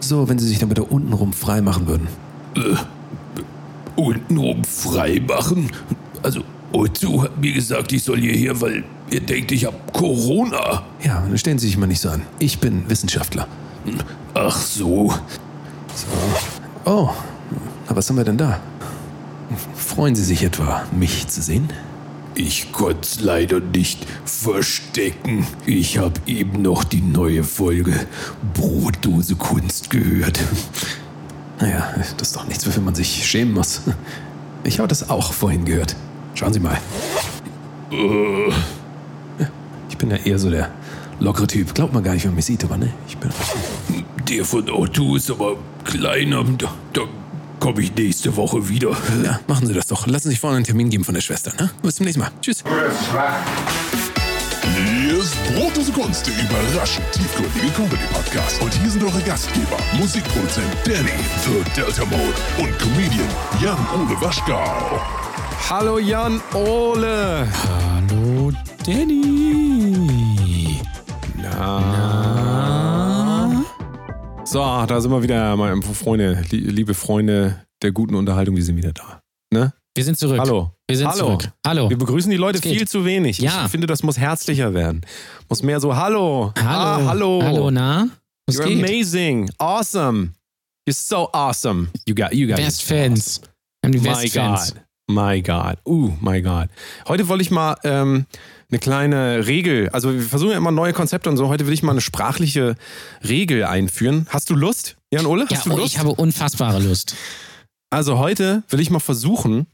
So, wenn Sie sich dann bitte untenrum frei machen würden. Äh, untenrum frei machen? Also, Otto hat mir gesagt, ich soll hierher, weil ihr denkt, ich hab Corona. Ja, dann stellen Sie sich mal nicht so an. Ich bin Wissenschaftler. Ach so. So. Oh, na, was haben wir denn da? Freuen Sie sich etwa, mich zu sehen? Ich konnte leider nicht verstecken. Ich habe eben noch die neue Folge Brotdose Kunst gehört. Naja, das ist doch nichts, wofür man sich schämen muss. Ich habe das auch vorhin gehört. Schauen Sie mal. Ich bin ja eher so der lockere Typ. Glaubt man gar nicht, wenn man mich sieht, aber ne? Ich bin. der von Otto ist aber kleiner. Da, da komme ich nächste Woche wieder. Ja, machen Sie das doch. Lassen Sie sich vorne einen Termin geben von der Schwester, ne? Bis zum nächsten Mal. Tschüss. Hier ist Brotdose Kunst, der überraschend tiefgründige Comedy-Podcast. Und hier sind eure Gastgeber, Musikproduzent Danny, The Delta Mode und Comedian Jan-Ole Waschgau. Hallo Jan Ole. Hallo Danny. Na? So, da sind wir wieder, meine Freunde, li- liebe Freunde der guten Unterhaltung, wir sind wieder da. Ne? Wir sind zurück. Hallo. Wir sind Hallo. zurück. Hallo. Wir begrüßen die Leute viel zu wenig. Ja. Ich finde, das muss herzlicher werden. Muss mehr so, hallo. Hallo. Ah, hallo. Hallo, na? Was You're geht? amazing. Awesome. You're so awesome. You got, you got Best Fans. Haben die My Best Fans. God. My God. Uh, my God. Heute wollte ich mal ähm, eine kleine Regel, also wir versuchen ja immer neue Konzepte und so. Heute will ich mal eine sprachliche Regel einführen. Hast du Lust, Jan Ole? Ja, Hast du oh, Lust? ich habe unfassbare Lust. also heute will ich mal versuchen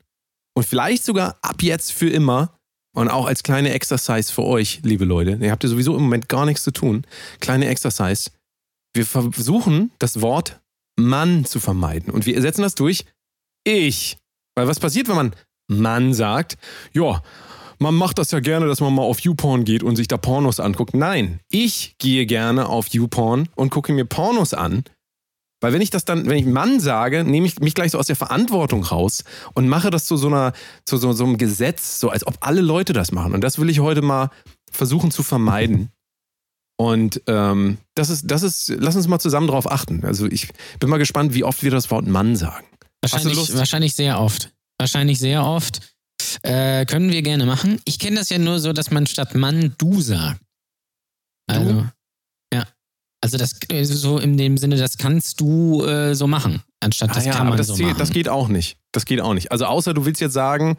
und vielleicht sogar ab jetzt für immer und auch als kleine Exercise für euch, liebe Leute. Ihr habt ja sowieso im Moment gar nichts zu tun. Kleine Exercise. Wir versuchen das Wort Mann zu vermeiden und wir setzen das durch. Ich. Weil was passiert, wenn man Mann sagt? Ja, man macht das ja gerne, dass man mal auf YouPorn geht und sich da Pornos anguckt. Nein, ich gehe gerne auf YouPorn und gucke mir Pornos an. Weil wenn ich das dann, wenn ich Mann sage, nehme ich mich gleich so aus der Verantwortung raus und mache das zu so einer, zu so, so einem Gesetz, so als ob alle Leute das machen. Und das will ich heute mal versuchen zu vermeiden. Und ähm, das ist, das ist, lass uns mal zusammen drauf achten. Also ich bin mal gespannt, wie oft wir das Wort Mann sagen. Wahrscheinlich, wahrscheinlich sehr oft. Wahrscheinlich sehr oft. Äh, können wir gerne machen. Ich kenne das ja nur so, dass man statt Mann du sagt. Also, ja. Also das äh, so in dem Sinne, das kannst du äh, so machen, anstatt das Ah ja, kann man das, so zählt- machen. das geht auch nicht. Das geht auch nicht. Also außer du willst jetzt sagen,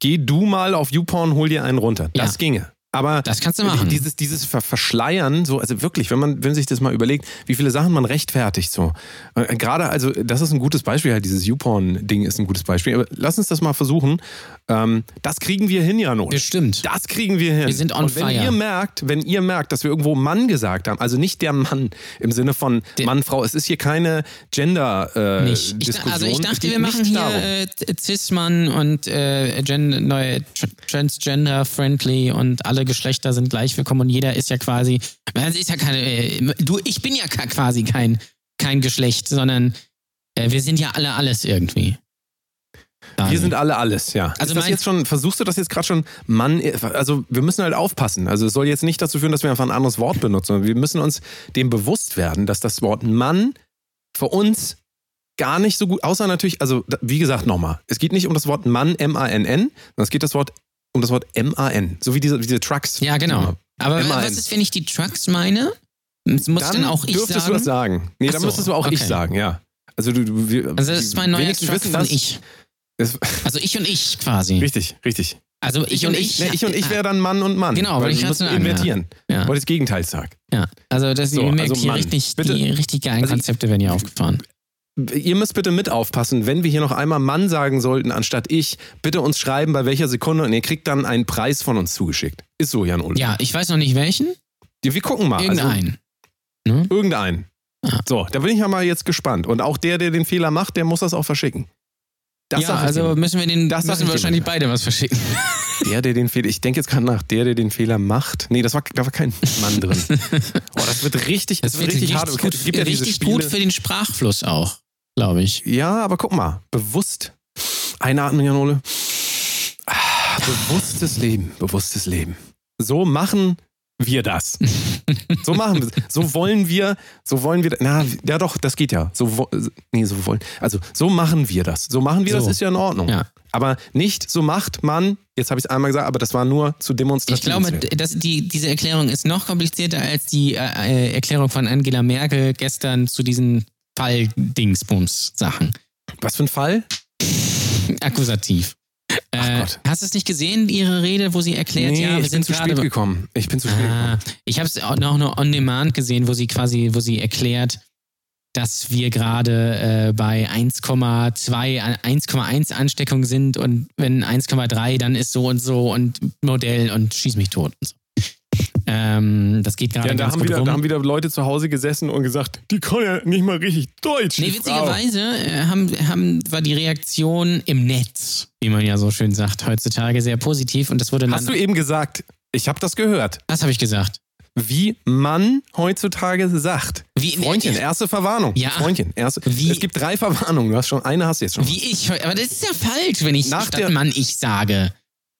geh du mal auf YouPorn, hol dir einen runter. Das Ja. ginge. Aber Das kannst du machen. Dieses, dieses Ver Verschleiern, so, also wirklich, wenn man, wenn man sich das mal überlegt, wie viele Sachen man rechtfertigt, so. Äh, Gerade, also, das ist ein gutes Beispiel, halt, dieses YouPorn-Ding ist ein gutes Beispiel. Aber lass uns das mal versuchen. Ähm, das kriegen wir hin, Janot. Bestimmt. Das kriegen wir hin. Wir sind on Und wenn fire. ihr merkt, wenn ihr merkt, dass wir irgendwo Mann gesagt haben, also nicht der Mann im Sinne von Der- Mann, Frau, es ist hier keine Gender äh. Ich, also ich dachte, wir machen hier äh, Cis-Mann und äh, neue Tr- Transgender-friendly und alle Geschlechter sind gleich willkommen und jeder ist ja quasi, also ist ja keine, äh, du, ich bin ja quasi kein, kein Geschlecht, sondern äh, wir sind ja alle alles irgendwie. Wir sind alle alles, ja. Also das jetzt schon, versuchst du das jetzt gerade schon, Mann, also wir müssen halt aufpassen. Also es soll jetzt nicht dazu führen, dass wir einfach ein anderes Wort benutzen, wir müssen uns dem bewusst werden, dass das Wort Mann für uns gar nicht so gut, außer natürlich, also wie gesagt nochmal, es geht nicht um das Wort Mann, M-A-N-N, sondern es geht das Wort, um das Wort M-A-N, so wie diese, wie diese Trucks. Ja, genau. Aber was ist, wenn ich die Trucks meine? Das muss Dann dann auch ich dürftest sagen. du das sagen. Nee, Ach dann so, müsstest du auch ich okay. sagen, ja. Also du, du wir, Also das ist mein neuer wenigstens Truck wissen von ich. Also ich und ich quasi. Richtig, richtig. Also ich, und ich. ne, ich und ich wäre dann Mann und Mann. Genau, weil ich müssen sagen, ja. invertieren. Ja. Weil ich das Gegenteil sag. Ja, also das So, merkt also hier Mann, richtig, bitte. die richtig geilen Also- Konzepte werden hier aufgefahren. Ihr müsst bitte mit aufpassen, wenn wir hier noch einmal Mann sagen sollten, anstatt ich, bitte uns schreiben, bei welcher Sekunde und ihr kriegt dann einen Preis von uns zugeschickt. Ist so, Jan Ole. Ja, ich weiß noch nicht welchen. Wir gucken mal. Also, Irgendeinen. Ne? irgendeinen. Ah. So, da bin ich ja mal jetzt gespannt. Und auch der, der den Fehler macht, der muss das auch verschicken. Das ja, also müssen wir den Das müssen wahrscheinlich beide was verschicken. Der, der den Fehler, ich denke jetzt gerade nach, der, der den Fehler macht. Nee, das war, da war kein Mann drin. Oh, das wird richtig, Das das wird wird richtig, hart. gut, gibt ja richtig gut für den Sprachfluss auch, glaube ich. Ja, aber guck mal, bewusst einatmen, Janole. Ah, bewusstes Leben, bewusstes Leben. So machen wir das. So machen wir So wollen wir, so wollen wir, na, ja doch, das geht ja. So, nee, so wollen, also so machen wir das. So machen wir das, So. ist ja in Ordnung. Ja. Aber nicht so macht man, jetzt habe ich es einmal gesagt, aber das war nur zu Ich demonstrativen glaube, dass die, diese Erklärung ist noch komplizierter als die äh, äh, Erklärung von Angela Merkel gestern zu diesen Fall-Dingsbums-Sachen. Was für ein Fall? Akkusativ. Äh, Gott. hast du es nicht gesehen, ihre Rede, wo sie erklärt, nee, ja, wir ich bin sind zu spät gekommen. Ich bin zu spät Ah, gekommen. ich habe es auch noch nur on demand gesehen, wo sie quasi, wo sie erklärt, dass wir gerade äh, bei 1,2, an- 1,1 Ansteckungen sind und wenn 1,3, dann ist so und so und Modell und schieß mich tot. Und so. Ähm, das geht gerade Ja, da ganz haben, gut wieder, rum. da haben wieder Leute zu Hause gesessen und gesagt, die kann ja nicht mal richtig Deutsch. Nee, witzigerweise äh, haben, haben, war die Reaktion im Netz, wie man ja so schön sagt, heutzutage sehr positiv und das wurde Hast du eben gesagt, ich habe das gehört, Was habe ich gesagt? wie man heutzutage sagt. Wie, Freundchen, erste Verwarnung. Ja. Freundchen, erste. Wie- Es gibt drei Verwarnungen. Du hast schon eine, hast du jetzt schon. Wie ich, aber das ist ja falsch, wenn ich Nach statt der- Mann ich sage.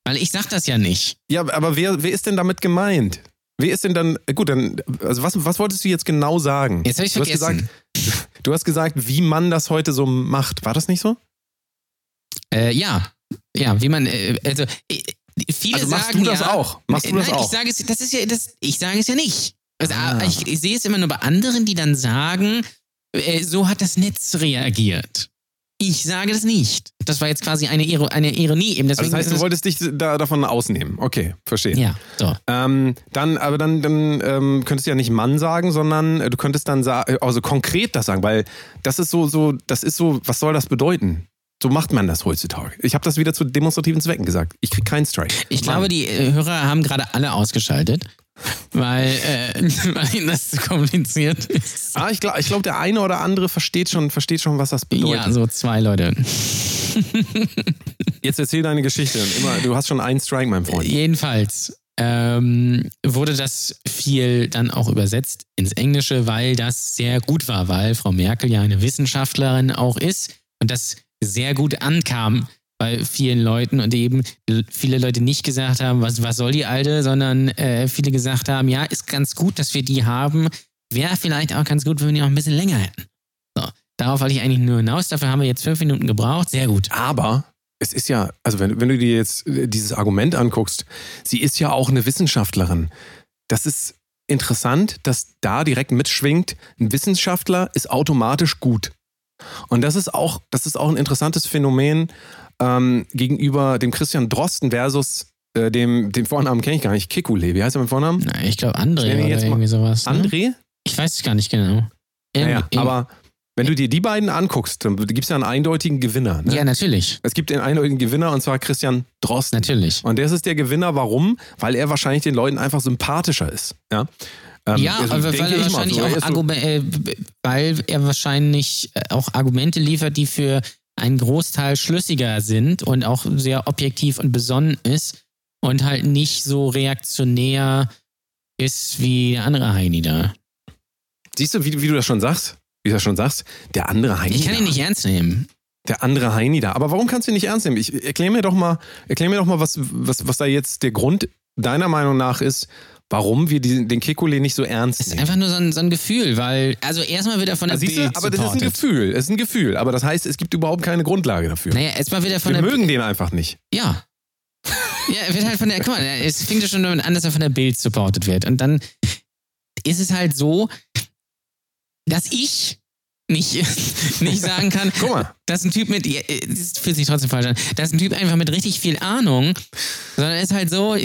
Weil ich sag das ja nicht. Ja, aber wer, wer ist denn damit gemeint? Wer ist denn dann, gut, dann, also was, was wolltest du jetzt genau sagen? Jetzt habe ich du hast vergessen. gesagt, du hast gesagt, wie man das heute so macht. War das nicht so? Äh, ja. Ja, wie man, äh, also, äh, viele Also machst sagen du das ja, auch? Machst du das Nein, auch? ich sage es, das ist ja, das, ich sage es ja nicht. Also, Ah. ich, ich sehe es immer nur bei anderen, die dann sagen, äh, so hat das Netz reagiert. Ich sage das nicht. Das war jetzt quasi eine, Iro eine Ironie eben. Also Deswegen das heißt, du es- wolltest dich da, davon ausnehmen. Okay, verstehe. Ja, so. Ähm, dann, aber dann, dann ähm, könntest du ja nicht Mann sagen, sondern äh, du könntest dann sagen, also konkret das sagen, weil das ist so, so, das ist so, was soll das bedeuten? So macht man das heutzutage. Ich habe das wieder zu demonstrativen Zwecken gesagt. Ich krieg keinen Strike. Ich Mann. glaube, die äh, Hörer haben gerade alle ausgeschaltet, weil, äh, weil das zu kompliziert ist. Ah, ich glaube, ich glaub, der eine oder andere versteht schon, versteht schon, was das bedeutet. Ja, so zwei Leute. Jetzt erzähl deine Geschichte. Immer, du hast schon einen Strike, mein Freund. Jedenfalls ähm, wurde das viel dann auch übersetzt ins Englische, weil das sehr gut war, weil Frau Merkel ja eine Wissenschaftlerin auch ist und das sehr gut ankam bei vielen Leuten und eben viele Leute nicht gesagt haben, was, was soll die Alte, sondern äh, viele gesagt haben, ja, ist ganz gut, dass wir die haben, wäre vielleicht auch ganz gut, wenn wir die noch ein bisschen länger hätten. So, darauf wollte ich eigentlich nur hinaus, dafür haben wir jetzt fünf Minuten gebraucht, sehr gut. Aber es ist ja, also wenn, wenn du dir jetzt äh, dieses Argument anguckst, sie ist ja auch eine Wissenschaftlerin. Das ist interessant, dass da direkt mitschwingt, ein Wissenschaftler ist automatisch gut. Und das ist auch, das ist auch ein interessantes Phänomen ähm, gegenüber dem Christian Drosten versus äh, dem, dem Vornamen kenne ich gar nicht, Kikule. Wie heißt er mit Vornamen? Na, ich glaube André oder jetzt mal irgendwie sowas. Ne? André? Ich weiß es gar nicht genau. Naja, Irgendwie- aber wenn du dir die beiden anguckst, dann gibt es ja einen eindeutigen Gewinner. Ne? Ja, natürlich. Es gibt den eindeutigen Gewinner und zwar Christian Drosten. Natürlich. Und das ist der Gewinner, warum? Weil er wahrscheinlich den Leuten einfach sympathischer ist. Ja, ähm, ja, also aber denke weil er wahrscheinlich so. Auch äh, b- weil er wahrscheinlich äh, auch Argumente liefert, die für einen Großteil schlüssiger sind und auch sehr objektiv und besonnen ist und halt nicht so reaktionär ist wie der andere Heini da. Siehst du, wie, wie du das schon sagst? Wie du das schon sagst? Der andere Heini. Ich kann da. ihn nicht ernst nehmen. Der andere Heini da. Aber warum kannst du ihn nicht ernst nehmen? Ich erklär mir doch mal, erklär mir doch mal, was, was, was da jetzt der Grund deiner Meinung nach ist, warum wir die, den Kekule nicht so ernst Es ist nehmen. einfach nur so ein, so ein Gefühl, weil, also erstmal wieder von der Also du, Bild aber das ist ein. Gefühl. Es ist ein Gefühl. Aber das heißt, es gibt überhaupt keine Grundlage dafür. Naja, erstmal wieder von wir der mögen den einfach nicht. Ja. Ja, er wird halt von der, guck mal, es fängt ja schon damit an, dass er von der Bild supported wird. Und dann ist es halt so, dass ich nicht, nicht sagen kann, Guck mal. dass ein Typ mit, ja, das fühlt sich trotzdem falsch an, dass ein Typ einfach mit richtig viel Ahnung, sondern ist halt so,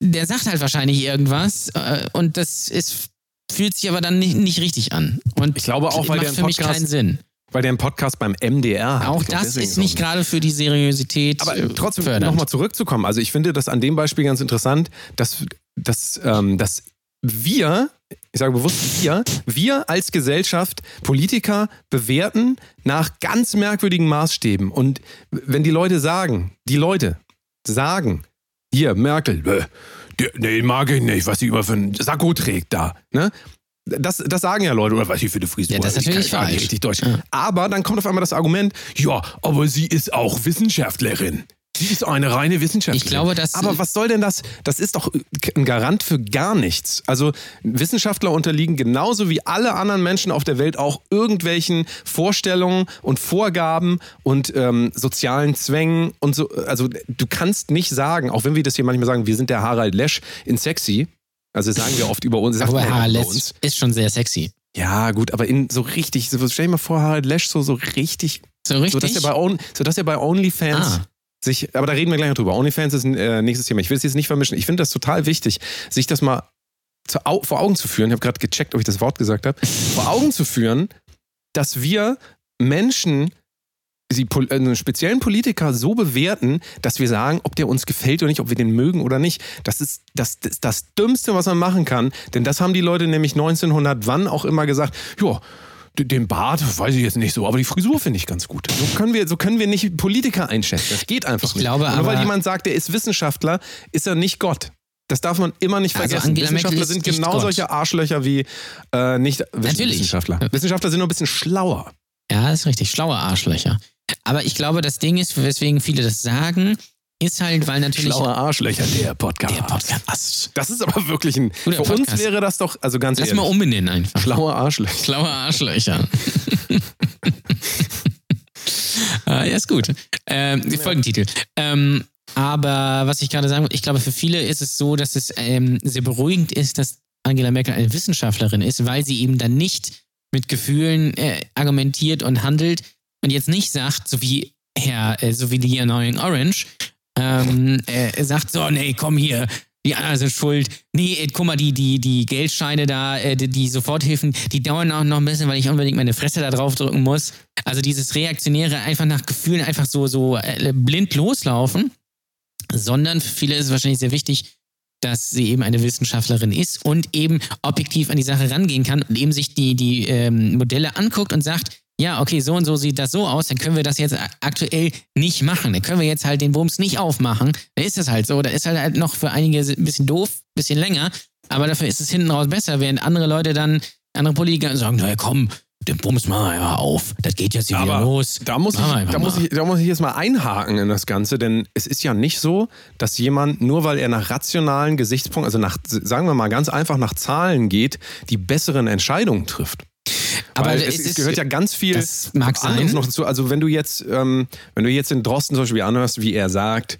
der sagt halt wahrscheinlich irgendwas äh, und das ist, fühlt sich aber dann nicht, nicht richtig an. Und Ich glaube auch, weil macht der für mich Podcast- keinen Sinn. Weil der einen Podcast beim MDR hat. Auch das ist nicht auch gerade für die Seriosität Aber äh, trotzdem nochmal zurückzukommen. Also ich finde das an dem Beispiel ganz interessant, dass, dass, ähm, dass wir, ich sage bewusst wir, wir als Gesellschaft Politiker bewerten nach ganz merkwürdigen Maßstäben. Und wenn die Leute sagen, die Leute sagen, hier, Merkel, den mag ich nicht, was sie immer für einen Sakko trägt da. Ne? Das, das sagen ja Leute, oder was sie für eine Frisur Ja, das ist. Ich natürlich falsch. richtig Deutsch. Ja. Aber dann kommt auf einmal das Argument, Ja, aber sie ist auch Wissenschaftlerin. Sie ist eine reine Wissenschaftlerin. Ich glaube, dass- Aber was soll denn das? Das ist doch ein Garant für gar nichts. Also Wissenschaftler unterliegen genauso wie alle anderen Menschen auf der Welt auch irgendwelchen Vorstellungen und Vorgaben und ähm, sozialen Zwängen und so. Also du kannst nicht sagen, auch wenn wir das hier manchmal sagen, wir sind der Harald Lesch in sexy. Also sagen wir oft über uns. sagt Aber Harald Lesch ist schon sehr sexy. Ja, gut, aber in so richtig, so, stell dir mal vor, Harald Lesch so, so richtig, So richtig? dass er bei, On, so dass er bei OnlyFans Ah. Sich, aber da reden wir gleich noch drüber. OnlyFans ist ein äh, nächstes Thema. Ich will es jetzt nicht vermischen. Ich finde das total wichtig, sich das mal zu, vor Augen zu führen. Ich habe gerade gecheckt, ob ich das Wort gesagt habe. vor Augen zu führen, dass wir Menschen, Pol- äh, einen speziellen Politiker so bewerten, dass wir sagen, ob der uns gefällt oder nicht, ob wir den mögen oder nicht. Das ist das, das, das Dümmste, was man machen kann. Denn das haben die Leute nämlich 1900 wann auch immer gesagt. Ja, den Bart weiß ich jetzt nicht so, aber die Frisur finde ich ganz gut. So können wir, so können wir nicht Politiker einschätzen. Das geht einfach Ich nicht. glaube nur weil jemand sagt, er ist Wissenschaftler, ist er nicht Gott. Das darf man immer nicht Also vergessen. Merkel Wissenschaftler sind genau Gott. solche Arschlöcher wie äh, nicht Natürlich. Wissenschaftler. Wissenschaftler sind nur ein bisschen schlauer. Ja, das ist richtig. Schlaue Arschlöcher. Aber ich glaube, das Ding ist, weswegen viele das sagen, ist halt, weil natürlich. Schlaue Arschlöcher, der Podcast. Der Podcast. Das ist aber wirklich ein. Guter für uns Podcast. wäre das doch, also ganz Lass mal ehrlich. umbenennen einfach. Schlaue Arschlöcher. Schlaue Arschlöcher. ah, ja, ist gut. Ähm, Folgentitel. Ähm, aber was ich gerade sagen wollte, ich glaube, für viele ist es so, dass es ähm, sehr beruhigend ist, dass Angela Merkel eine Wissenschaftlerin ist, weil sie eben dann nicht mit Gefühlen äh, argumentiert und handelt und jetzt nicht sagt, so wie Herr, äh, so wie die Annoying Orange, ähm, äh, sagt so, nee, komm hier, die anderen sind schuld. Nee, äh, guck mal, die, die, die Geldscheine da, äh, die, die Soforthilfen, die dauern auch noch ein bisschen, weil ich unbedingt meine Fresse da drauf drücken muss. Also dieses Reaktionäre, einfach nach Gefühlen einfach so, so äh, blind loslaufen, sondern für viele ist es wahrscheinlich sehr wichtig, dass sie eben eine Wissenschaftlerin ist und eben objektiv an die Sache rangehen kann und eben sich die, die ähm, Modelle anguckt und sagt, ja, okay, so und so sieht das so aus, dann können wir das jetzt aktuell nicht machen. Dann können wir jetzt halt den Bums nicht aufmachen. Dann ist das halt so. Da ist halt, halt noch für einige ein bisschen doof, ein bisschen länger, aber dafür ist es hinten raus besser, während andere Leute dann, andere Politiker sagen, naja, komm, den Bums machen wir einfach auf. Das geht jetzt hier wieder Aber los. Da muss, ich, da, muss mal. ich, da muss ich jetzt mal einhaken in das Ganze, denn es ist ja nicht so, dass jemand, nur weil er nach rationalen Gesichtspunkten, also nach, sagen wir mal ganz einfach nach Zahlen geht, die besseren Entscheidungen trifft. Aber es es, ist- gehört ja ganz viel das mag anderes sein. noch dazu. Also wenn du jetzt, ähm, wenn du jetzt den Drosten zum Beispiel anhörst, wie er sagt,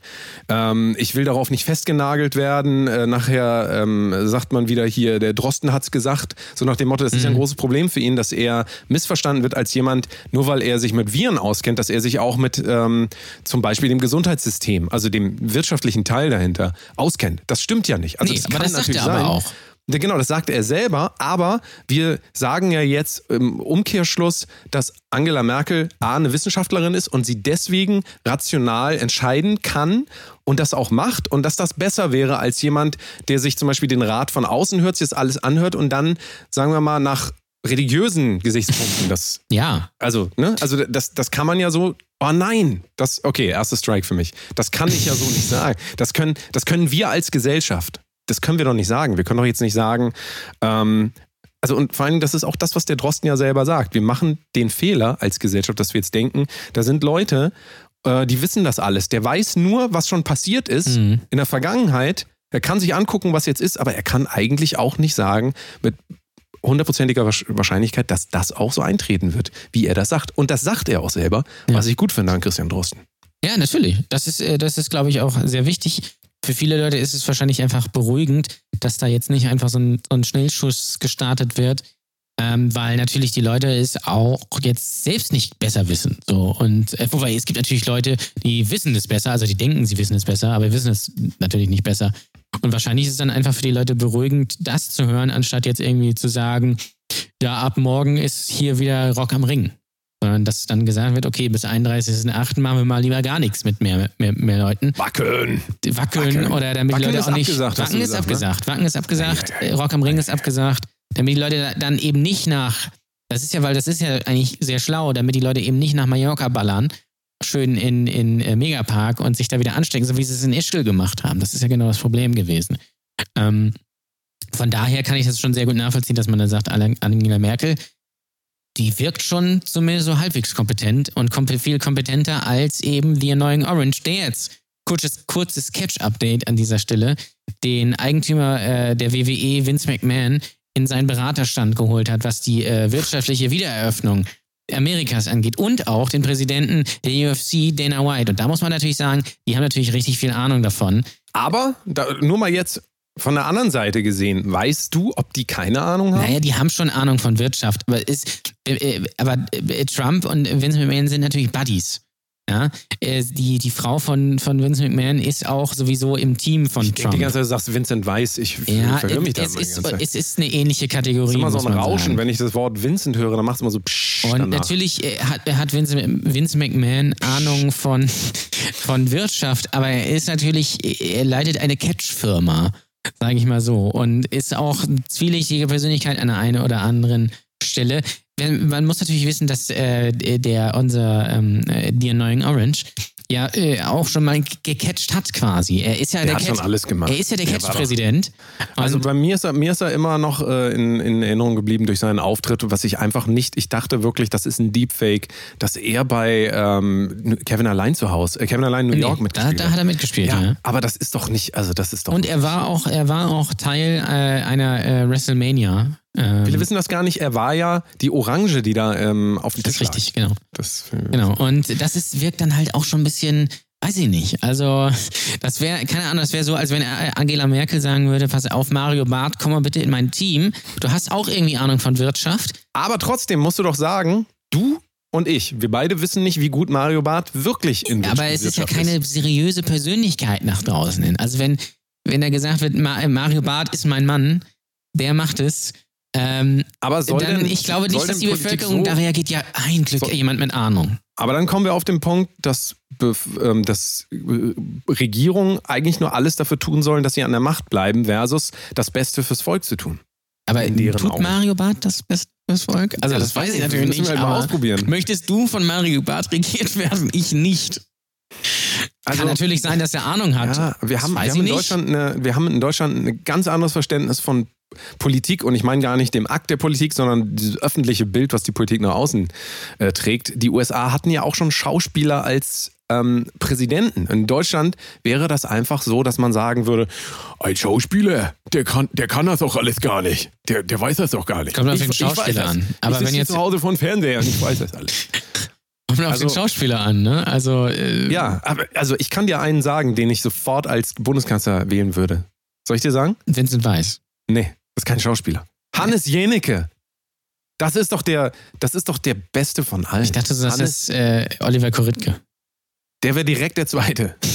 ähm, ich will darauf nicht festgenagelt werden. Äh, nachher ähm, sagt man wieder hier, der Drosten hat's gesagt. So nach dem Motto, das ist Mhm. ja ein großes Problem für ihn, dass er missverstanden wird als jemand, nur weil er sich mit Viren auskennt, dass er sich auch mit ähm, zum Beispiel dem Gesundheitssystem, also dem wirtschaftlichen Teil dahinter, auskennt. Das stimmt ja nicht. Also Nee, es aber kann das sagt natürlich er aber sein, auch. Genau, das sagte er selber, aber wir sagen ja jetzt im Umkehrschluss, dass Angela Merkel A, eine Wissenschaftlerin ist und sie deswegen rational entscheiden kann und das auch macht und dass das besser wäre als jemand, der sich zum Beispiel den Rat von außen hört, sich das alles anhört und dann, sagen wir mal, nach religiösen Gesichtspunkten das Ja, also, ne? Also das, das kann man ja so. Oh nein, das okay, erster Strike für mich. Das kann ich ja so nicht sagen. Das können, das können wir als Gesellschaft. Das können wir doch nicht sagen. Wir können doch jetzt nicht sagen. Ähm, also und vor allem, das ist auch das, was der Drosten ja selber sagt. Wir machen den Fehler als Gesellschaft, dass wir jetzt denken, da sind Leute, äh, die wissen das alles. Der weiß nur, was schon passiert ist Mhm. in der Vergangenheit. Er kann sich angucken, was jetzt ist, aber er kann eigentlich auch nicht sagen, mit hundertprozentiger Wahrsch- Wahrscheinlichkeit, dass das auch so eintreten wird, wie er das sagt. Und das sagt er auch selber, Ja. was ich gut finde an Christian Drosten. Ja, natürlich. Das ist, äh, das ist, glaube ich, auch sehr wichtig. Für viele Leute ist es wahrscheinlich einfach beruhigend, dass da jetzt nicht einfach so ein, so ein Schnellschuss gestartet wird, ähm, weil natürlich die Leute es auch jetzt selbst nicht besser wissen. So und äh, wobei es gibt natürlich Leute, die wissen es besser, also die denken, sie wissen es besser, aber wissen es natürlich nicht besser. Und wahrscheinlich ist es dann einfach für die Leute beruhigend, das zu hören, anstatt jetzt irgendwie zu sagen, ja, ab morgen ist hier wieder Rock am Ring sondern dass dann gesagt wird, okay, bis 31.08. machen wir mal lieber gar nichts mit mehr, mehr, mehr Leuten. Wackeln. Wackeln, Wackeln. oder damit Wackeln die Leute auch nicht. abgesagt, hast Wacken ist gesagt, ne? abgesagt, Wacken ist abgesagt, Ja, ja, ja. Rock am Ring ist abgesagt, damit die Leute da- dann eben nicht nach, das ist ja, weil das ist ja eigentlich sehr schlau, damit die Leute eben nicht nach Mallorca ballern, schön in, in äh, Megapark und sich da wieder anstecken, so wie sie es in Ischgl gemacht haben. Das ist ja genau das Problem gewesen. Ähm, von daher kann ich das schon sehr gut nachvollziehen, dass man dann sagt, Angela Merkel, die wirkt schon zumindest so halbwegs kompetent und kom viel kompetenter als eben The Annoying Orange, der jetzt kurzes, kurzes Catch-Update an dieser Stelle, den Eigentümer äh, der WWE, Vince McMahon, in seinen Beraterstand geholt hat, was die äh, wirtschaftliche Wiedereröffnung Amerikas angeht und auch den Präsidenten der UFC, Dana White. Und da muss man natürlich sagen, die haben natürlich richtig viel Ahnung davon. Aber da, nur mal jetzt von der anderen Seite gesehen, weißt du, ob die keine Ahnung haben? Naja, die haben schon Ahnung von Wirtschaft, aber, ist, äh, äh, aber äh, Trump und Vince McMahon sind natürlich Buddies. Ja, äh, die, die Frau von, von Vince McMahon ist auch sowieso im Team von ich Trump. Die ganze Zeit sagst Vincent Weiß, ich ja, verhöre mich da es, ist, es ist eine ähnliche Kategorie. Es ist immer so ein Rauschen, sagen. wenn ich das Wort Vincent höre, dann macht es immer so psch Und danach. natürlich hat, hat Vince, Vince McMahon Ahnung von, von Wirtschaft, aber er ist natürlich, er leitet eine Catch-Firma, sage ich mal so, und ist auch zwielichtige Persönlichkeit an der einen oder anderen Stelle. Man muss natürlich wissen, dass äh, der unser ähm, äh, The Annoying Orange ja äh, auch schon mal gecatcht hat quasi. Er ist ja Der der, hat Catch, schon alles gemacht. Er ist ja der Catch-Präsident. Also bei mir ist er, mir ist er immer noch äh, in, in Erinnerung geblieben durch seinen Auftritt, was ich einfach nicht, ich dachte wirklich, das ist ein Deepfake, dass er bei ähm, Kevin allein zu Hause, äh, Kevin allein New York nee, da, mitgespielt da hat er mitgespielt, ja. ja, aber das ist doch nicht, also das ist doch. Und er war auch, er war auch Teil äh, einer äh, WrestleMania. Ähm, Viele wissen das gar nicht, er war ja die Orange, die da ähm, auf dem das ist Tisch richtig, genau. Das, Genau. Und das ist, wirkt dann halt auch schon ein bisschen, weiß ich nicht. Also, das wäre, keine Ahnung, das wäre so, als wenn äh, Angela Merkel sagen würde: Pass auf, Mario Barth, komm mal bitte in mein Team. Du hast auch irgendwie Ahnung von Wirtschaft. Aber trotzdem musst du doch sagen, du und ich, wir beide wissen nicht, wie gut Mario Barth wirklich in Aber es ist ja Wirtschaft keine seriöse Persönlichkeit nach draußen hin. Also, wenn, wenn da gesagt wird, Ma Mario Barth ist mein Mann, der macht es. Ähm, Aber soll dann, denn, ich glaube nicht, dass die Politik Bevölkerung so, da reagiert, ja, ein Glück, So- jemand mit Ahnung. Aber dann kommen wir auf den Punkt, dass, ähm, dass äh, Regierungen eigentlich nur alles dafür tun sollen, dass sie an der Macht bleiben, versus das Beste fürs Volk zu tun. Aber tut Augen. Mario Barth das Beste fürs Volk? Also, Ja, das, das weiß ich ich, natürlich nicht. halt aber ausprobieren. Möchtest du von Mario Barth regiert werden? Ich nicht. Kann natürlich sein, dass er Ahnung hat. Also Ja, wir haben, wir, haben in nicht. Deutschland eine, wir haben in Deutschland ein ganz anderes Verständnis von Politik und ich meine gar nicht dem Akt der Politik, sondern dieses öffentliche Bild, was die Politik nach außen äh, trägt. Die USA hatten ja auch schon Schauspieler als ähm, Präsidenten. In Deutschland wäre das einfach so, dass man sagen würde, ein Schauspieler, der kann, der kann das doch alles gar nicht. Der, der weiß das doch gar nicht. Kommt auf Ich- den weiß Schauspieler an. Aber ich wenn jetzt- zu Hause von Fernseher und ich weiß das alles. Kommt auf Also- den Schauspieler an, ne? Also, äh, Ja, aber also ich kann dir einen sagen, den ich sofort als Bundeskanzler wählen würde. Soll ich dir sagen? Vincent Weiss. Nee, das ist kein Schauspieler. Hannes Jenecke. Das ist doch der, das ist doch der Beste von allen. Ich dachte, das Hannes, ist äh, Oliver Koritke. der wäre direkt der Zweite.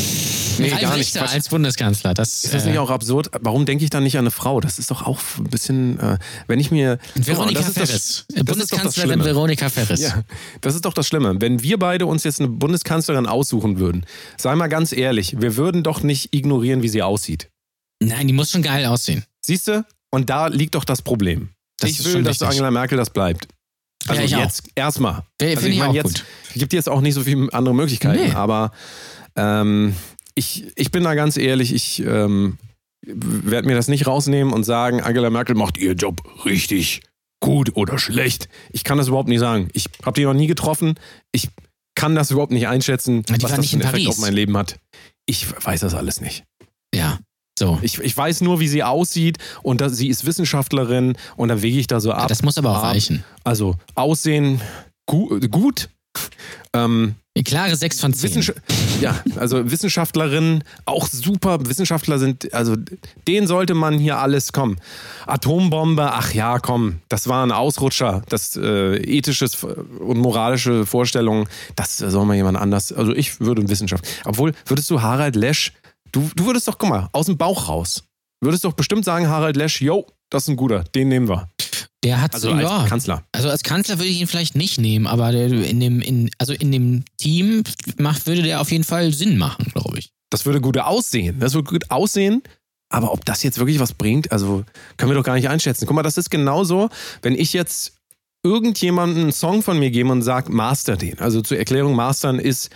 Nee, Ralf gar nicht. Richter als Bundeskanzler. Das, Ist das äh, nicht auch absurd? Warum denke ich dann nicht an eine Frau? Das ist doch auch ein bisschen, äh, wenn ich mir. Veronika das- Ferris. das das Bundeskanzlerin. Veronika Ferris. Ja, das ist doch das Schlimme. Wenn wir beide uns jetzt eine Bundeskanzlerin aussuchen würden, sei mal ganz ehrlich, wir würden doch nicht ignorieren, wie sie aussieht. Nein, die muss schon geil aussehen. Siehst du? Und da liegt doch das Problem. Das ich will, dass. Angela Merkel das bleibt. Also Ja, jetzt erstmal. Also ich meine, auch jetzt gut. gibt jetzt auch nicht so viele andere Möglichkeiten, Nee. aber ähm, ich, ich bin da ganz ehrlich, ich ähm, werde mir das nicht rausnehmen und sagen, Angela Merkel macht ihr Job richtig gut oder schlecht. Ich kann das überhaupt nicht sagen. Ich habe die noch nie getroffen. Ich kann das überhaupt nicht einschätzen, Die was das für einen in Effekt auf mein Leben hat. Ich weiß das alles nicht. Ja. So. Ich, ich weiß nur, wie sie aussieht und dass sie ist Wissenschaftlerin und dann wege ich da so ab. das muss aber auch ab. reichen. Also Aussehen gu gut. Ähm, Eine klare 6 von 10. Wissenscha ja, also Wissenschaftlerinnen auch super. Wissenschaftler sind, also denen sollte man hier alles kommen. Atombombe, ach ja, komm, das war ein Ausrutscher. Das äh, ethisches und moralische Vorstellungen, das soll mal jemand anders. Also ich würde Wissenschaft. Obwohl, würdest du Harald Lesch, du, du würdest doch, guck mal, aus dem Bauch raus, würdest doch bestimmt sagen, Harald Lesch, yo, das ist ein guter, den nehmen wir. Der hat Also so, als ja. Kanzler. Also als Kanzler würde ich ihn vielleicht nicht nehmen, aber der- in dem, in, also in dem Team macht, würde der auf jeden Fall Sinn machen, glaube ich. Das würde gut aussehen. Das würde gut aussehen. Aber ob das jetzt wirklich was bringt, also können wir doch gar nicht einschätzen. Guck mal, das ist genauso, wenn ich jetzt irgendjemandem einen Song von mir gebe und sage, master den. Also zur Erklärung, mastern ist,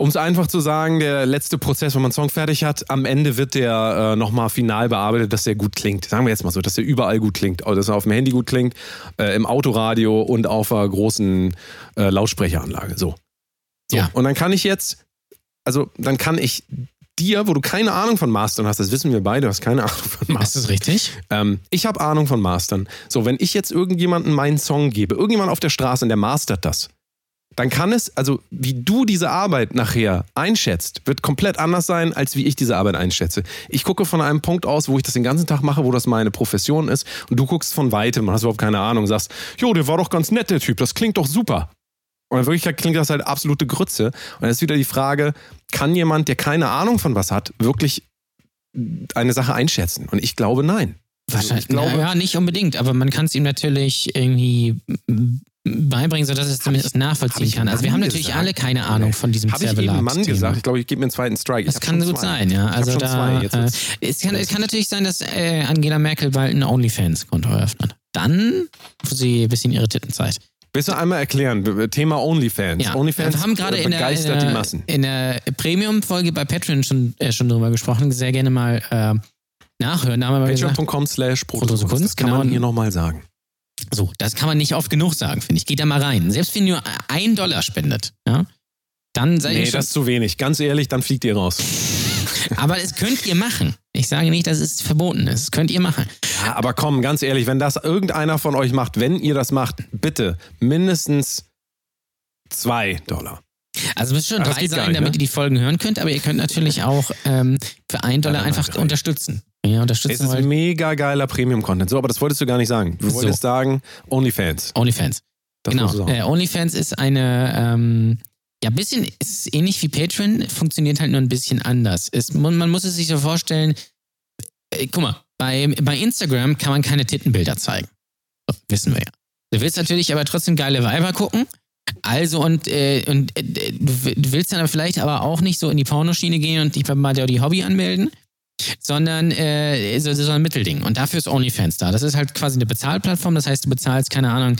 um es einfach zu sagen, der letzte Prozess, wenn man einen Song fertig hat, am Ende wird der äh, nochmal final bearbeitet, dass der gut klingt. Sagen wir jetzt mal so, dass der überall gut klingt. Also, dass er auf dem Handy gut klingt, äh, im Autoradio und auf einer großen äh, Lautsprecheranlage. So. so. Ja. Und dann kann ich jetzt also dann kann ich dir, wo du keine Ahnung von Mastern hast, das wissen wir beide, du hast keine Ahnung von Ist Mastern. das richtig? Ähm, ich habe Ahnung von Mastern. So, wenn ich jetzt irgendjemandem meinen Song gebe, irgendjemand auf der Straße und der mastert das, dann kann es, also wie du diese Arbeit nachher einschätzt, wird komplett anders sein, als wie ich diese Arbeit einschätze. Ich gucke von einem Punkt aus, wo ich das den ganzen Tag mache, wo das meine Profession ist, und du guckst von weitem, hast überhaupt keine Ahnung, sagst, jo, der war doch ganz nett, der Typ, das klingt doch super. Und in Wirklichkeit klingt das halt absolute Grütze. Und dann ist wieder die Frage, kann jemand, der keine Ahnung von was hat, wirklich eine Sache einschätzen? Und ich glaube, nein. Wahrscheinlich. Ich glaube, ja, nicht unbedingt, aber man kann es ihm natürlich irgendwie beibringen, sodass es zumindest nachvollziehen ich kann. Also wir haben natürlich gesagt? alle keine Ahnung von diesem Habe ich eben Mann gesagt? Ich glaube, ich gebe mir einen zweiten Strike. Ich Das kann gut zwei. sein, ja. Ich Also da, zwei. Jetzt äh, es, kann, es kann natürlich sein, dass äh, Angela Merkel bald ein OnlyFans-Konto eröffnet. Dann für sie ein bisschen ihre Tittenzeit. Willst du einmal erklären? Thema OnlyFans. Ja, OnlyFans wir haben gerade äh, in der, in, die der, in der Premium-Folge bei Patreon schon, äh, schon drüber gesprochen. Sehr gerne mal äh, nachhören. Patreon.com slash Protosekunst. Das kann man genau. hier nochmal sagen. So, das kann man nicht oft genug sagen, finde ich. Geht da mal rein. Selbst wenn ihr ein Dollar spendet, ja, dann seid ihr Nee, schon das ist zu wenig. Ganz ehrlich, dann fliegt ihr raus. Aber das könnt ihr machen. Ich sage nicht, dass es verboten ist. Das könnt ihr machen. Ja, aber komm, ganz ehrlich, wenn das irgendeiner von euch macht, wenn ihr das macht, bitte mindestens zwei Dollar. Also müsst schon Ach, das drei sein, nicht, damit ne? ihr die Folgen hören könnt, aber ihr könnt natürlich auch ähm, für einen Dollar dann einfach mal drei. unterstützen. Es ist wollt, mega geiler Premium-Content. So, aber das wolltest du gar nicht sagen. Du So. wolltest sagen, OnlyFans. OnlyFans. Das genau. Äh, OnlyFans ist eine, ähm, ja, bisschen, ist ähnlich wie Patreon, funktioniert halt nur ein bisschen anders. Ist, man, man muss es sich so vorstellen, äh, guck mal, bei, bei Instagram kann man keine Tittenbilder zeigen. So, wissen wir ja. Du willst natürlich aber trotzdem geile Weiber gucken. Also und, äh, und äh, du willst dann vielleicht aber auch nicht so in die Pornoschiene gehen und dich bei mal die Hobby anmelden, sondern äh, so, so ein Mittelding. Und dafür ist OnlyFans da. Das ist halt quasi eine Bezahlplattform. Das heißt, du bezahlst, keine Ahnung,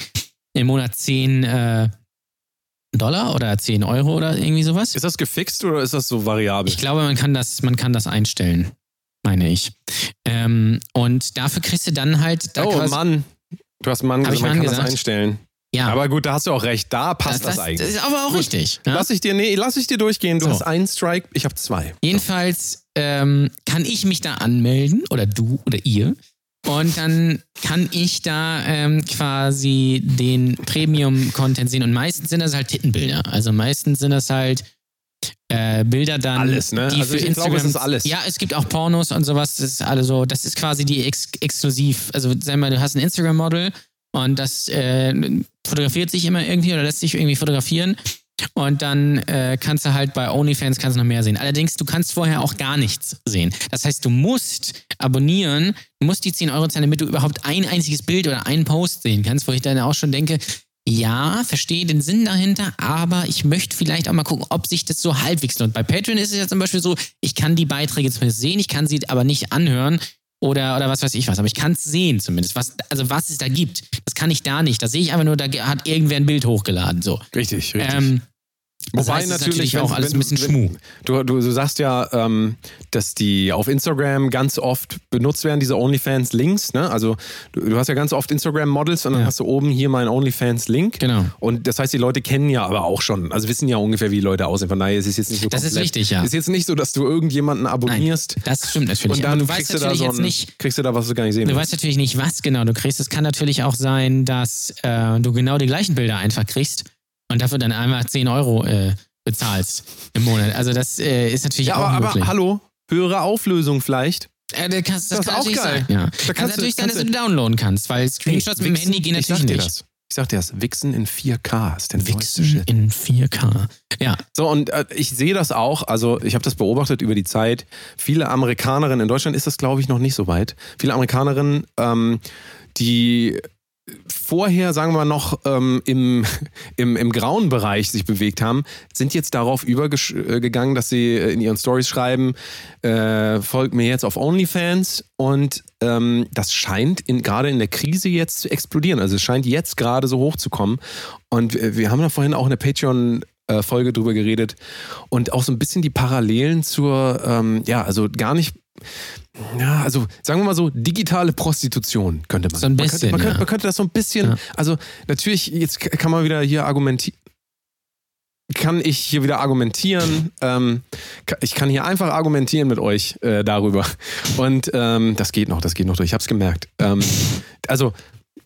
im Monat 10 äh, Dollar oder 10 Euro oder irgendwie sowas. Ist das gefixt oder ist das so variabel? Ich glaube, man kann das, man kann das einstellen, meine ich. Ähm, und dafür kriegst du dann halt da oh Mann. Du hast Mann gesagt, man Mann kann das gesagt? einstellen. Ja, Aber gut, da hast du auch recht. Da passt das, das, eigentlich. ist aber auch richtig. ne? Lass ich dir, nee, lass ich dir durchgehen. Du So. hast einen Strike, ich habe zwei. Jedenfalls ähm, kann ich mich da anmelden oder du oder ihr. Und dann kann ich da ähm, quasi den Premium-Content sehen. Und meistens sind das halt Tittenbilder. Also meistens sind das halt äh, Bilder dann. Alles, ne? Die Also für ich Instagram, glaube, es ist alles. Ja, es gibt auch Pornos und sowas. Das ist alles so. Das ist quasi die ex exklusiv. Also sag mal, du hast ein Instagram-Model und das äh, fotografiert sich immer irgendwie oder lässt sich irgendwie fotografieren. Und dann äh, kannst du halt bei OnlyFans kannst du noch mehr sehen. Allerdings, du kannst vorher auch gar nichts sehen. Das heißt, du musst abonnieren, du musst die 10 Euro zahlen, damit du überhaupt ein einziges Bild oder einen Post sehen kannst, wo ich dann auch schon denke, ja, verstehe den Sinn dahinter, aber ich möchte vielleicht auch mal gucken, ob sich das so halbwegs lohnt. Bei Patreon ist es ja zum Beispiel so, ich kann die Beiträge zumindest sehen, ich kann sie aber nicht anhören oder, oder was weiß ich was, aber ich kann es sehen zumindest. Was, also was es da gibt, das kann ich da nicht. Da sehe ich einfach nur, da hat irgendwer ein Bild hochgeladen. So. Richtig, richtig. Ähm, das Wobei heißt, ist natürlich, auch wenn- alles ein bisschen Schmuh. Du, du, du sagst ja, ähm, dass die auf Instagram ganz oft benutzt werden, diese OnlyFans-Links. Ne? Also du, du hast ja ganz oft Instagram-Models und dann Ja. hast du oben hier meinen OnlyFans-Link. Genau. Und das heißt, die Leute kennen ja aber auch schon, also wissen ja ungefähr, wie die Leute aussehen. Von daher ist es jetzt nicht so Das ist richtig, ja. Ist jetzt nicht so, dass du irgendjemanden abonnierst Das stimmt natürlich. und dann aber du weißt kriegst du da natürlich so ein, nicht, kriegst du da was du gar nicht sehen Du willst. weißt natürlich nicht, was genau du kriegst. Es kann natürlich auch sein, dass äh, du genau die gleichen Bilder einfach kriegst und dafür dann einmal 10 Euro äh, bezahlst im Monat. Also das äh, ist natürlich Ja, auch aber, aber möglich. hallo, höhere Auflösung vielleicht. Äh, das, kannst, das, Das ist kann auch natürlich geil. sein. Ja. Da kann kannst du- natürlich sein, dass du downloaden kannst, weil Screenshots mit dem Handy gehen natürlich dir nicht. Das. Ich sag dir das, Wichsen in 4K ist der Wichsen Shit. in 4K. Ja, So, und äh, ich sehe das auch, also ich habe das beobachtet über die Zeit. Viele Amerikanerinnen, in Deutschland ist das, glaube ich, noch nicht so weit. Viele Amerikanerinnen, ähm, die vorher, sagen wir noch ähm, im, im, im grauen Bereich sich bewegt haben, sind jetzt darauf übergegangen, dass sie äh, in ihren Stories schreiben, äh, folgt mir jetzt auf OnlyFans und ähm, das scheint in, gerade in der Krise jetzt zu explodieren. Also es scheint jetzt gerade so hochzukommen. Und wir, wir haben da vorhin auch in der Patreon äh, Folge drüber geredet und auch so ein bisschen die Parallelen zur, ähm, ja, also gar nicht, ja, also sagen wir mal so, digitale Prostitution könnte man. So ein man, könnte, bisschen, man, könnte, man könnte das so ein bisschen, Ja. also natürlich, jetzt kann man wieder hier argumentieren. kann ich hier wieder argumentieren. Ähm, ich kann hier einfach argumentieren mit euch äh, darüber. Und ähm, das geht noch, das geht noch durch. Ich habe es gemerkt. Ähm, also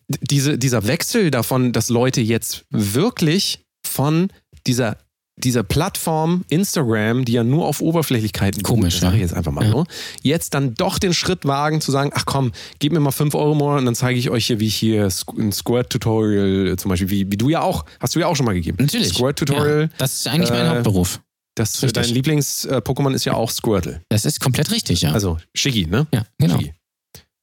diese, dieser Wechsel davon, dass Leute jetzt wirklich von dieser dieser Plattform Instagram, die ja nur auf Oberflächlichkeiten Komisch, sage ich ja. jetzt einfach mal Ja. so, jetzt dann doch den Schritt wagen zu sagen, ach komm, gib mir mal 5 Euro Monat und dann zeige ich euch hier, wie ich hier ein Squirt-Tutorial zum Beispiel, wie, wie du ja auch, hast du ja auch schon mal gegeben. Natürlich. Squirt-Tutorial, Ja, das ist eigentlich mein äh, Hauptberuf. das, richtig. dein Lieblings-Pokémon ist ja auch Squirtle. Das ist komplett richtig, ja. Also Shiggy, ne? ja, genau. Shiggy.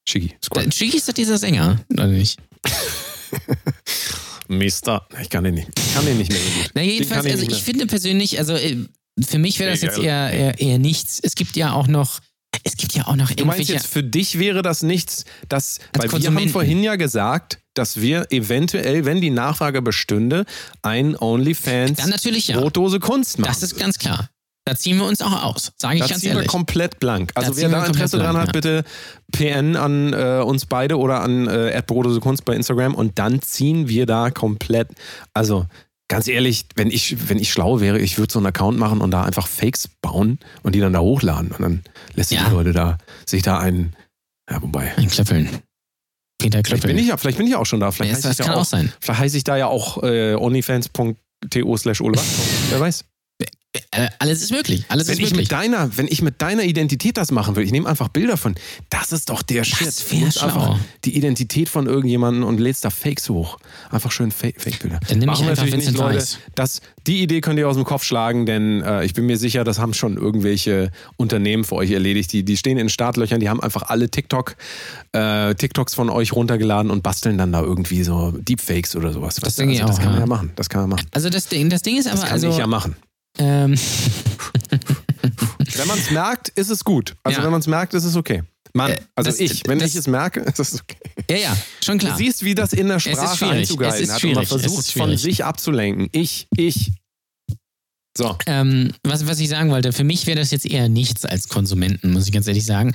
Shiggy, Squirtle. Shiggy ist doch dieser Sänger, oder nicht? Mister. Ich kann den nicht, ich kann den nicht mehr so gut. Na, Den jedenfalls, ich also ich finde persönlich, also äh, für mich wäre das jetzt eher, eher, eher nichts. Es gibt ja auch noch, es gibt ja auch noch Du meinst irgendwelche. jetzt, für dich wäre das nichts, dass, weil wir haben vorhin ja gesagt, dass wir eventuell, wenn die Nachfrage bestünde, ein OnlyFans ja. Brotdose Kunst machen. Das ist ganz klar. Da ziehen wir uns auch aus, sage ich da ganz ziehen wir komplett blank. Also Da wer da Interesse dran blank, hat, bitte PN an äh, uns beide oder an äh, Kunst bei Instagram und dann ziehen wir da komplett. Also ganz ehrlich, wenn ich, wenn ich schlau wäre, ich würde so einen Account machen und da einfach Fakes bauen und die dann da hochladen und dann lässt sich Ja. die Leute da sich da einen. Ja, wobei. Ein Klöppeln. Peter Vielleicht Klöppeln. bin ich ja, vielleicht bin ich ja auch schon da. Vielleicht, Ja, heiße das ich da kann auch, auch sein. vielleicht heiße ich da ja auch äh, onlyfans.to slash. Wer weiß. Äh, alles ist möglich. Alles Wenn ist ich, möglich. mit deiner, wenn ich mit deiner Identität das machen will, ich nehme einfach Bilder von, das ist doch der Shit. Du wär nimmst schlau. einfach die Identität von irgendjemandem und lädst da Fakes hoch. Einfach schön Fake- Fake-Bilder. Dann nehm ich einfach Vincent nicht, Leute. Das, die Idee könnt ihr aus dem Kopf schlagen, denn äh, ich bin mir sicher, das haben schon irgendwelche Unternehmen für euch erledigt. Die, die stehen in Startlöchern, die haben einfach alle TikTok, äh, TikToks von euch runtergeladen und basteln dann da irgendwie so Deepfakes oder sowas. Das Weißt du? also, das auch, kann man ja. ja machen. Das kann man machen. Also das Ding, das Ding ist aber, Das kann also, ich ja machen. Ähm, Wenn man es merkt, ist es gut. Also Ja. wenn man es merkt, ist es okay. Mann, Äh, also das- ich, wenn das- ich es merke, ist es okay. ja, ja, schon klar. Du siehst, wie das in der Sprache schwierig. Einzug Es gehalten ist hat und man versucht von sich abzulenken. Ich, ich. So. Ähm, was, was ich sagen wollte, für mich wäre das jetzt eher nichts als Konsumenten, muss ich ganz ehrlich sagen.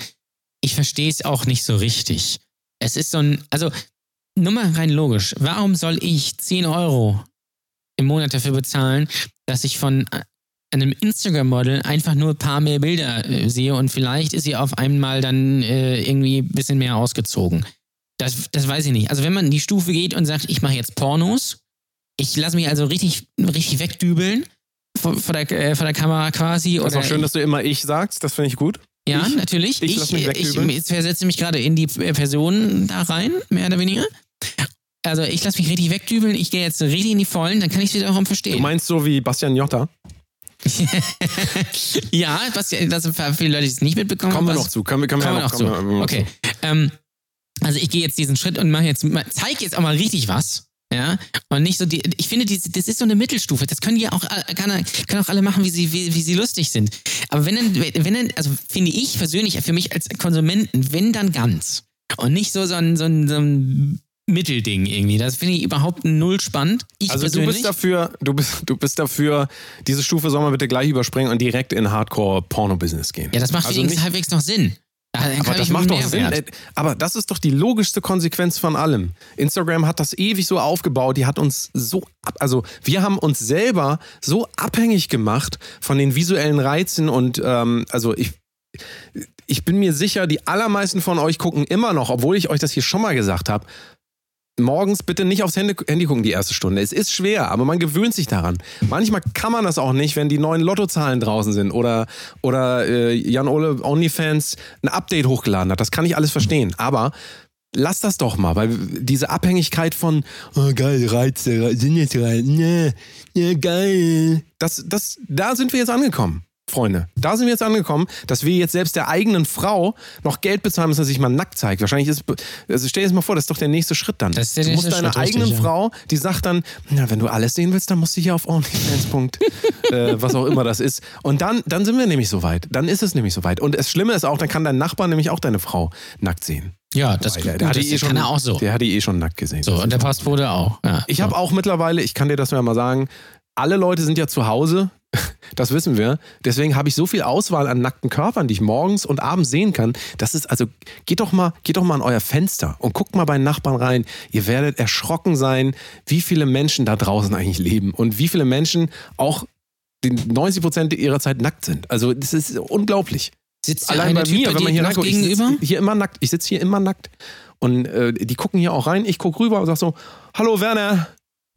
Ich verstehe es auch nicht so richtig. Es ist so ein, also nur mal rein logisch, warum soll ich 10 Euro im Monat dafür bezahlen, dass ich von äh, einem Instagram-Model einfach nur ein paar mehr Bilder äh, sehe und vielleicht ist sie auf einmal dann äh, irgendwie ein bisschen mehr ausgezogen. Das, das weiß ich nicht. Also wenn man in die Stufe geht und sagt, ich mache jetzt Pornos, ich lasse mich also richtig, richtig wegdübeln vor, vor, der, äh, vor der Kamera quasi. Das ist auch schön, dass du immer ich sagst. Das finde ich gut. ja, ich- natürlich. ich Ich, ich, ich versetze mich gerade in die äh, Person da rein, mehr oder weniger. Also ich lasse mich richtig wegdübeln, ich gehe jetzt richtig in die Vollen, dann kann ich es wiederum Du verstehen. meinst so wie Bastian Jotta? ja, ja- das für viele Leute, die es nicht mitbekommen Kommen wir was- noch zu. Können wir, können wir ja noch zu. wir noch Okay. Ähm, also ich gehe jetzt diesen Schritt und mache jetzt, zeig jetzt auch mal richtig was. Ja, und nicht so die, ich finde, die, das ist so eine Mittelstufe. Das können die ja auch, äh, kann, können auch alle machen, wie sie, wie, wie sie lustig sind. Aber wenn dann, wenn dann, also finde ich persönlich, für mich als Konsumenten, wenn dann ganz. Und nicht so, so ein, so ein, so ein Mittelding irgendwie. Das finde ich überhaupt null spannend. Ich Also du persönlich. bist dafür, du bist, du bist dafür, diese Stufe soll man bitte gleich überspringen und direkt in Hardcore-Porno-Business gehen. ja, das macht also wenigstens halbwegs noch Sinn. Aber das macht doch. Sinn. Äh, Aber das ist doch die logischste Konsequenz von allem. Instagram hat das ewig so aufgebaut, die hat uns so, ab, also wir haben uns selber so abhängig gemacht von den visuellen Reizen und ähm, also ich, ich bin mir sicher, die allermeisten von euch gucken immer noch, obwohl ich euch das hier schon mal gesagt habe, morgens bitte nicht aufs Handy, Handy gucken die erste Stunde. Es ist schwer, aber man gewöhnt sich daran. Manchmal kann man das auch nicht, wenn die neuen Lottozahlen draußen sind oder, oder äh, Jan Ole OnlyFans ein Update hochgeladen hat. Das kann ich alles verstehen. Aber lass das doch mal, weil diese Abhängigkeit von oh, geil, Reize, Re- sind jetzt rein, ne, ne, geil. Das, das, da sind wir jetzt angekommen. Freunde, da sind wir jetzt angekommen, dass wir jetzt selbst der eigenen Frau noch Geld bezahlen müssen, dass sich mal nackt zeigt. Wahrscheinlich ist, also stell dir das mal vor, das ist doch der nächste Schritt dann. Das ist der du musst deiner Schritt, richtig, eigenen ja. Frau, die sagt dann, na, wenn du alles sehen willst, dann musst du hier auf OnlyFans. äh, was auch immer das ist. Und dann, dann sind wir nämlich soweit. Dann ist es nämlich soweit. Und das Schlimme ist auch, dann kann dein Nachbar nämlich auch deine Frau nackt sehen. Ja, das, Weil der, der hat das eh schon, kann er auch so. Der hat die eh schon nackt gesehen. So, und der Postbote auch. Ja. Ich habe auch mittlerweile, ich kann dir das mal sagen, alle Leute sind ja zu Hause, das wissen wir. Deswegen habe ich so viel Auswahl an nackten Körpern, die ich morgens und abends sehen kann. Das ist also, geht doch mal, geht doch mal an euer Fenster und guckt mal bei den Nachbarn rein. Ihr werdet erschrocken sein, wie viele Menschen da draußen eigentlich leben und wie viele Menschen auch die 90 Prozent ihrer Zeit nackt sind. Also das ist unglaublich. Sitzt Allein bei Typ mir, bei wenn man hier ich gegenüber? sitze hier immer nackt. Ich sitze hier immer nackt. Und äh, die gucken hier auch rein. Ich gucke rüber und sag so, hallo Werner.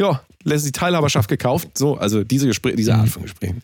Ja, lässt die Teilhaberschaft gekauft. So, also diese Gespräche, diese Mhm. Art von Gesprächen.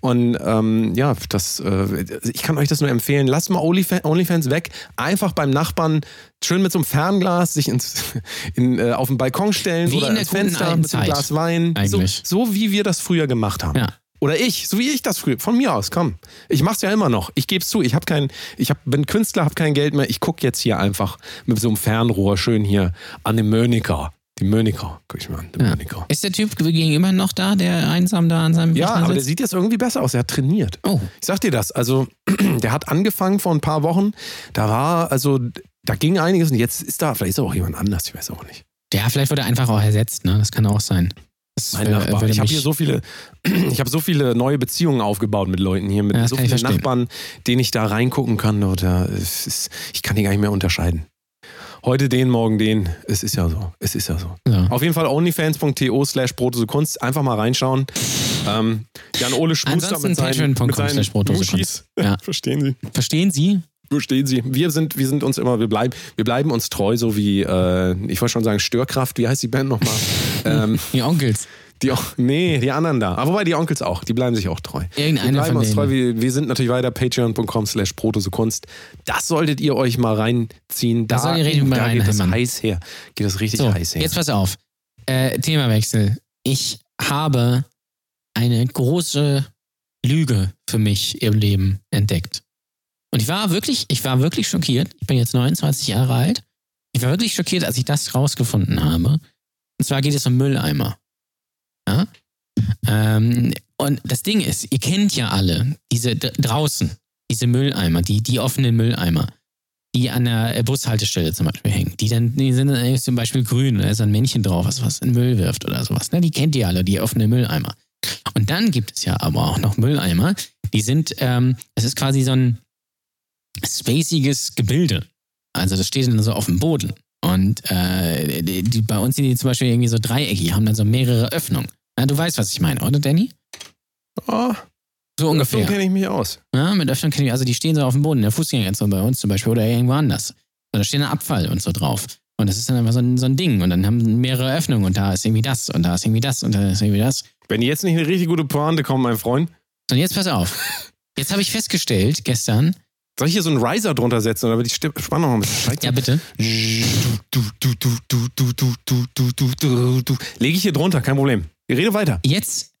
Und ähm, ja, das, äh, ich kann euch das nur empfehlen. Lasst mal Onlyfa- Onlyfans weg. Einfach beim Nachbarn schön mit so einem Fernglas sich ins, in, äh, auf den Balkon stellen Wie oder in der ins Fenster mit einem. Glas Wein. So, so wie wir das früher gemacht haben. Ja. Oder ich, so wie ich das früher, von mir aus, komm. Ich mach's ja immer noch. Ich geb's zu, ich hab kein, ich hab, bin Künstler, hab kein Geld mehr. Ich guck jetzt hier einfach mit so einem Fernrohr schön hier an den Möniker. Die Möniker, guck ich mal an, Ja. Möniker. Ist der Typ gegenüber noch da, der einsam da an seinem Ja, Rechner aber der sieht jetzt irgendwie besser aus. Er hat trainiert. Oh, Ich sag dir das. Also, der hat angefangen vor ein paar Wochen. Da war, also, da ging einiges und jetzt ist da, vielleicht ist da auch jemand anders, ich weiß auch nicht. der vielleicht wurde einfach auch ersetzt, ne? Das kann auch sein. Das Mein äh, Nachbar. Ich habe hier so viele, ich habe so viele neue Beziehungen aufgebaut mit Leuten hier, mit Ja, so vielen. Nachbarn, denen ich da reingucken kann. Oder ich kann die gar nicht mehr unterscheiden. Heute den, morgen den. Es ist ja so. Es ist ja so. Ja. Auf jeden Fall onlyfans.to slash Kunst. Einfach mal reinschauen. Ähm, Jan-Ole Schmuster Ansonsten mit seinen, mit seinen. Muschis. Ja. Verstehen Sie? Verstehen Sie? Verstehen Sie? Wir sind, wir sind uns immer, wir bleiben, wir bleiben uns treu, so wie, äh, ich wollte schon sagen, Störkraft, wie heißt die Band nochmal? ähm, Die Onkels. Die, nee, die anderen da. Aber wobei die Onkels auch, die bleiben sich auch treu. Wir Irgendeiner bleiben von uns denen. treu. Wir, wir sind natürlich weiter patreon.com slash protosekunst. Das solltet ihr euch mal reinziehen. Da, Das soll ihr mal da geht das heiß her. Geht das richtig So, heiß her. jetzt pass auf. Äh, Themawechsel. Ich habe eine große Lüge für mich im Leben entdeckt. Und ich war wirklich, ich war wirklich schockiert. Ich bin jetzt 29 Jahre alt. Ich war wirklich schockiert, als ich das rausgefunden habe. Und zwar geht es um Mülleimer. Ähm, und das Ding ist, ihr kennt ja alle diese draußen, diese Mülleimer, die, die offenen Mülleimer die an der äh, Bushaltestelle zum Beispiel hängen. Die dann, die sind dann zum Beispiel grün, da ist ein Männchen drauf, was was in Müll wirft oder sowas. Ne? Die kennt ihr alle, die offenen Mülleimer. Und dann gibt es ja aber auch noch Mülleimer, die sind, ähm, es ist quasi so ein spaciges Gebilde. Also das steht dann so auf dem Boden. Und äh, die, die, bei uns sind die zum Beispiel irgendwie so dreieckig, haben dann so mehrere Öffnungen. Ja, du weißt, was ich meine, oder Danny? Oh, so ungefähr. Öffnung kenne ich mich aus. Ja, mit Öffnung kenne ich Also die stehen so auf dem Boden, in der Fußgängerzone bei uns zum Beispiel oder irgendwo anders. Und da steht ein Abfall und so drauf. Und das ist dann einfach so ein, so ein Ding. Und dann haben mehrere Öffnungen und da ist irgendwie das und da ist irgendwie das und da ist irgendwie das. Wenn jetzt nicht eine richtig gute Pointe kommt, mein Freund. Und jetzt pass auf. Jetzt habe ich festgestellt, gestern. Soll ich hier so einen Riser drunter setzen, damit die Spannung ein bisschen steigt? Ja, bitte. Lege ich hier drunter, kein Problem. Wir reden weiter. jetzt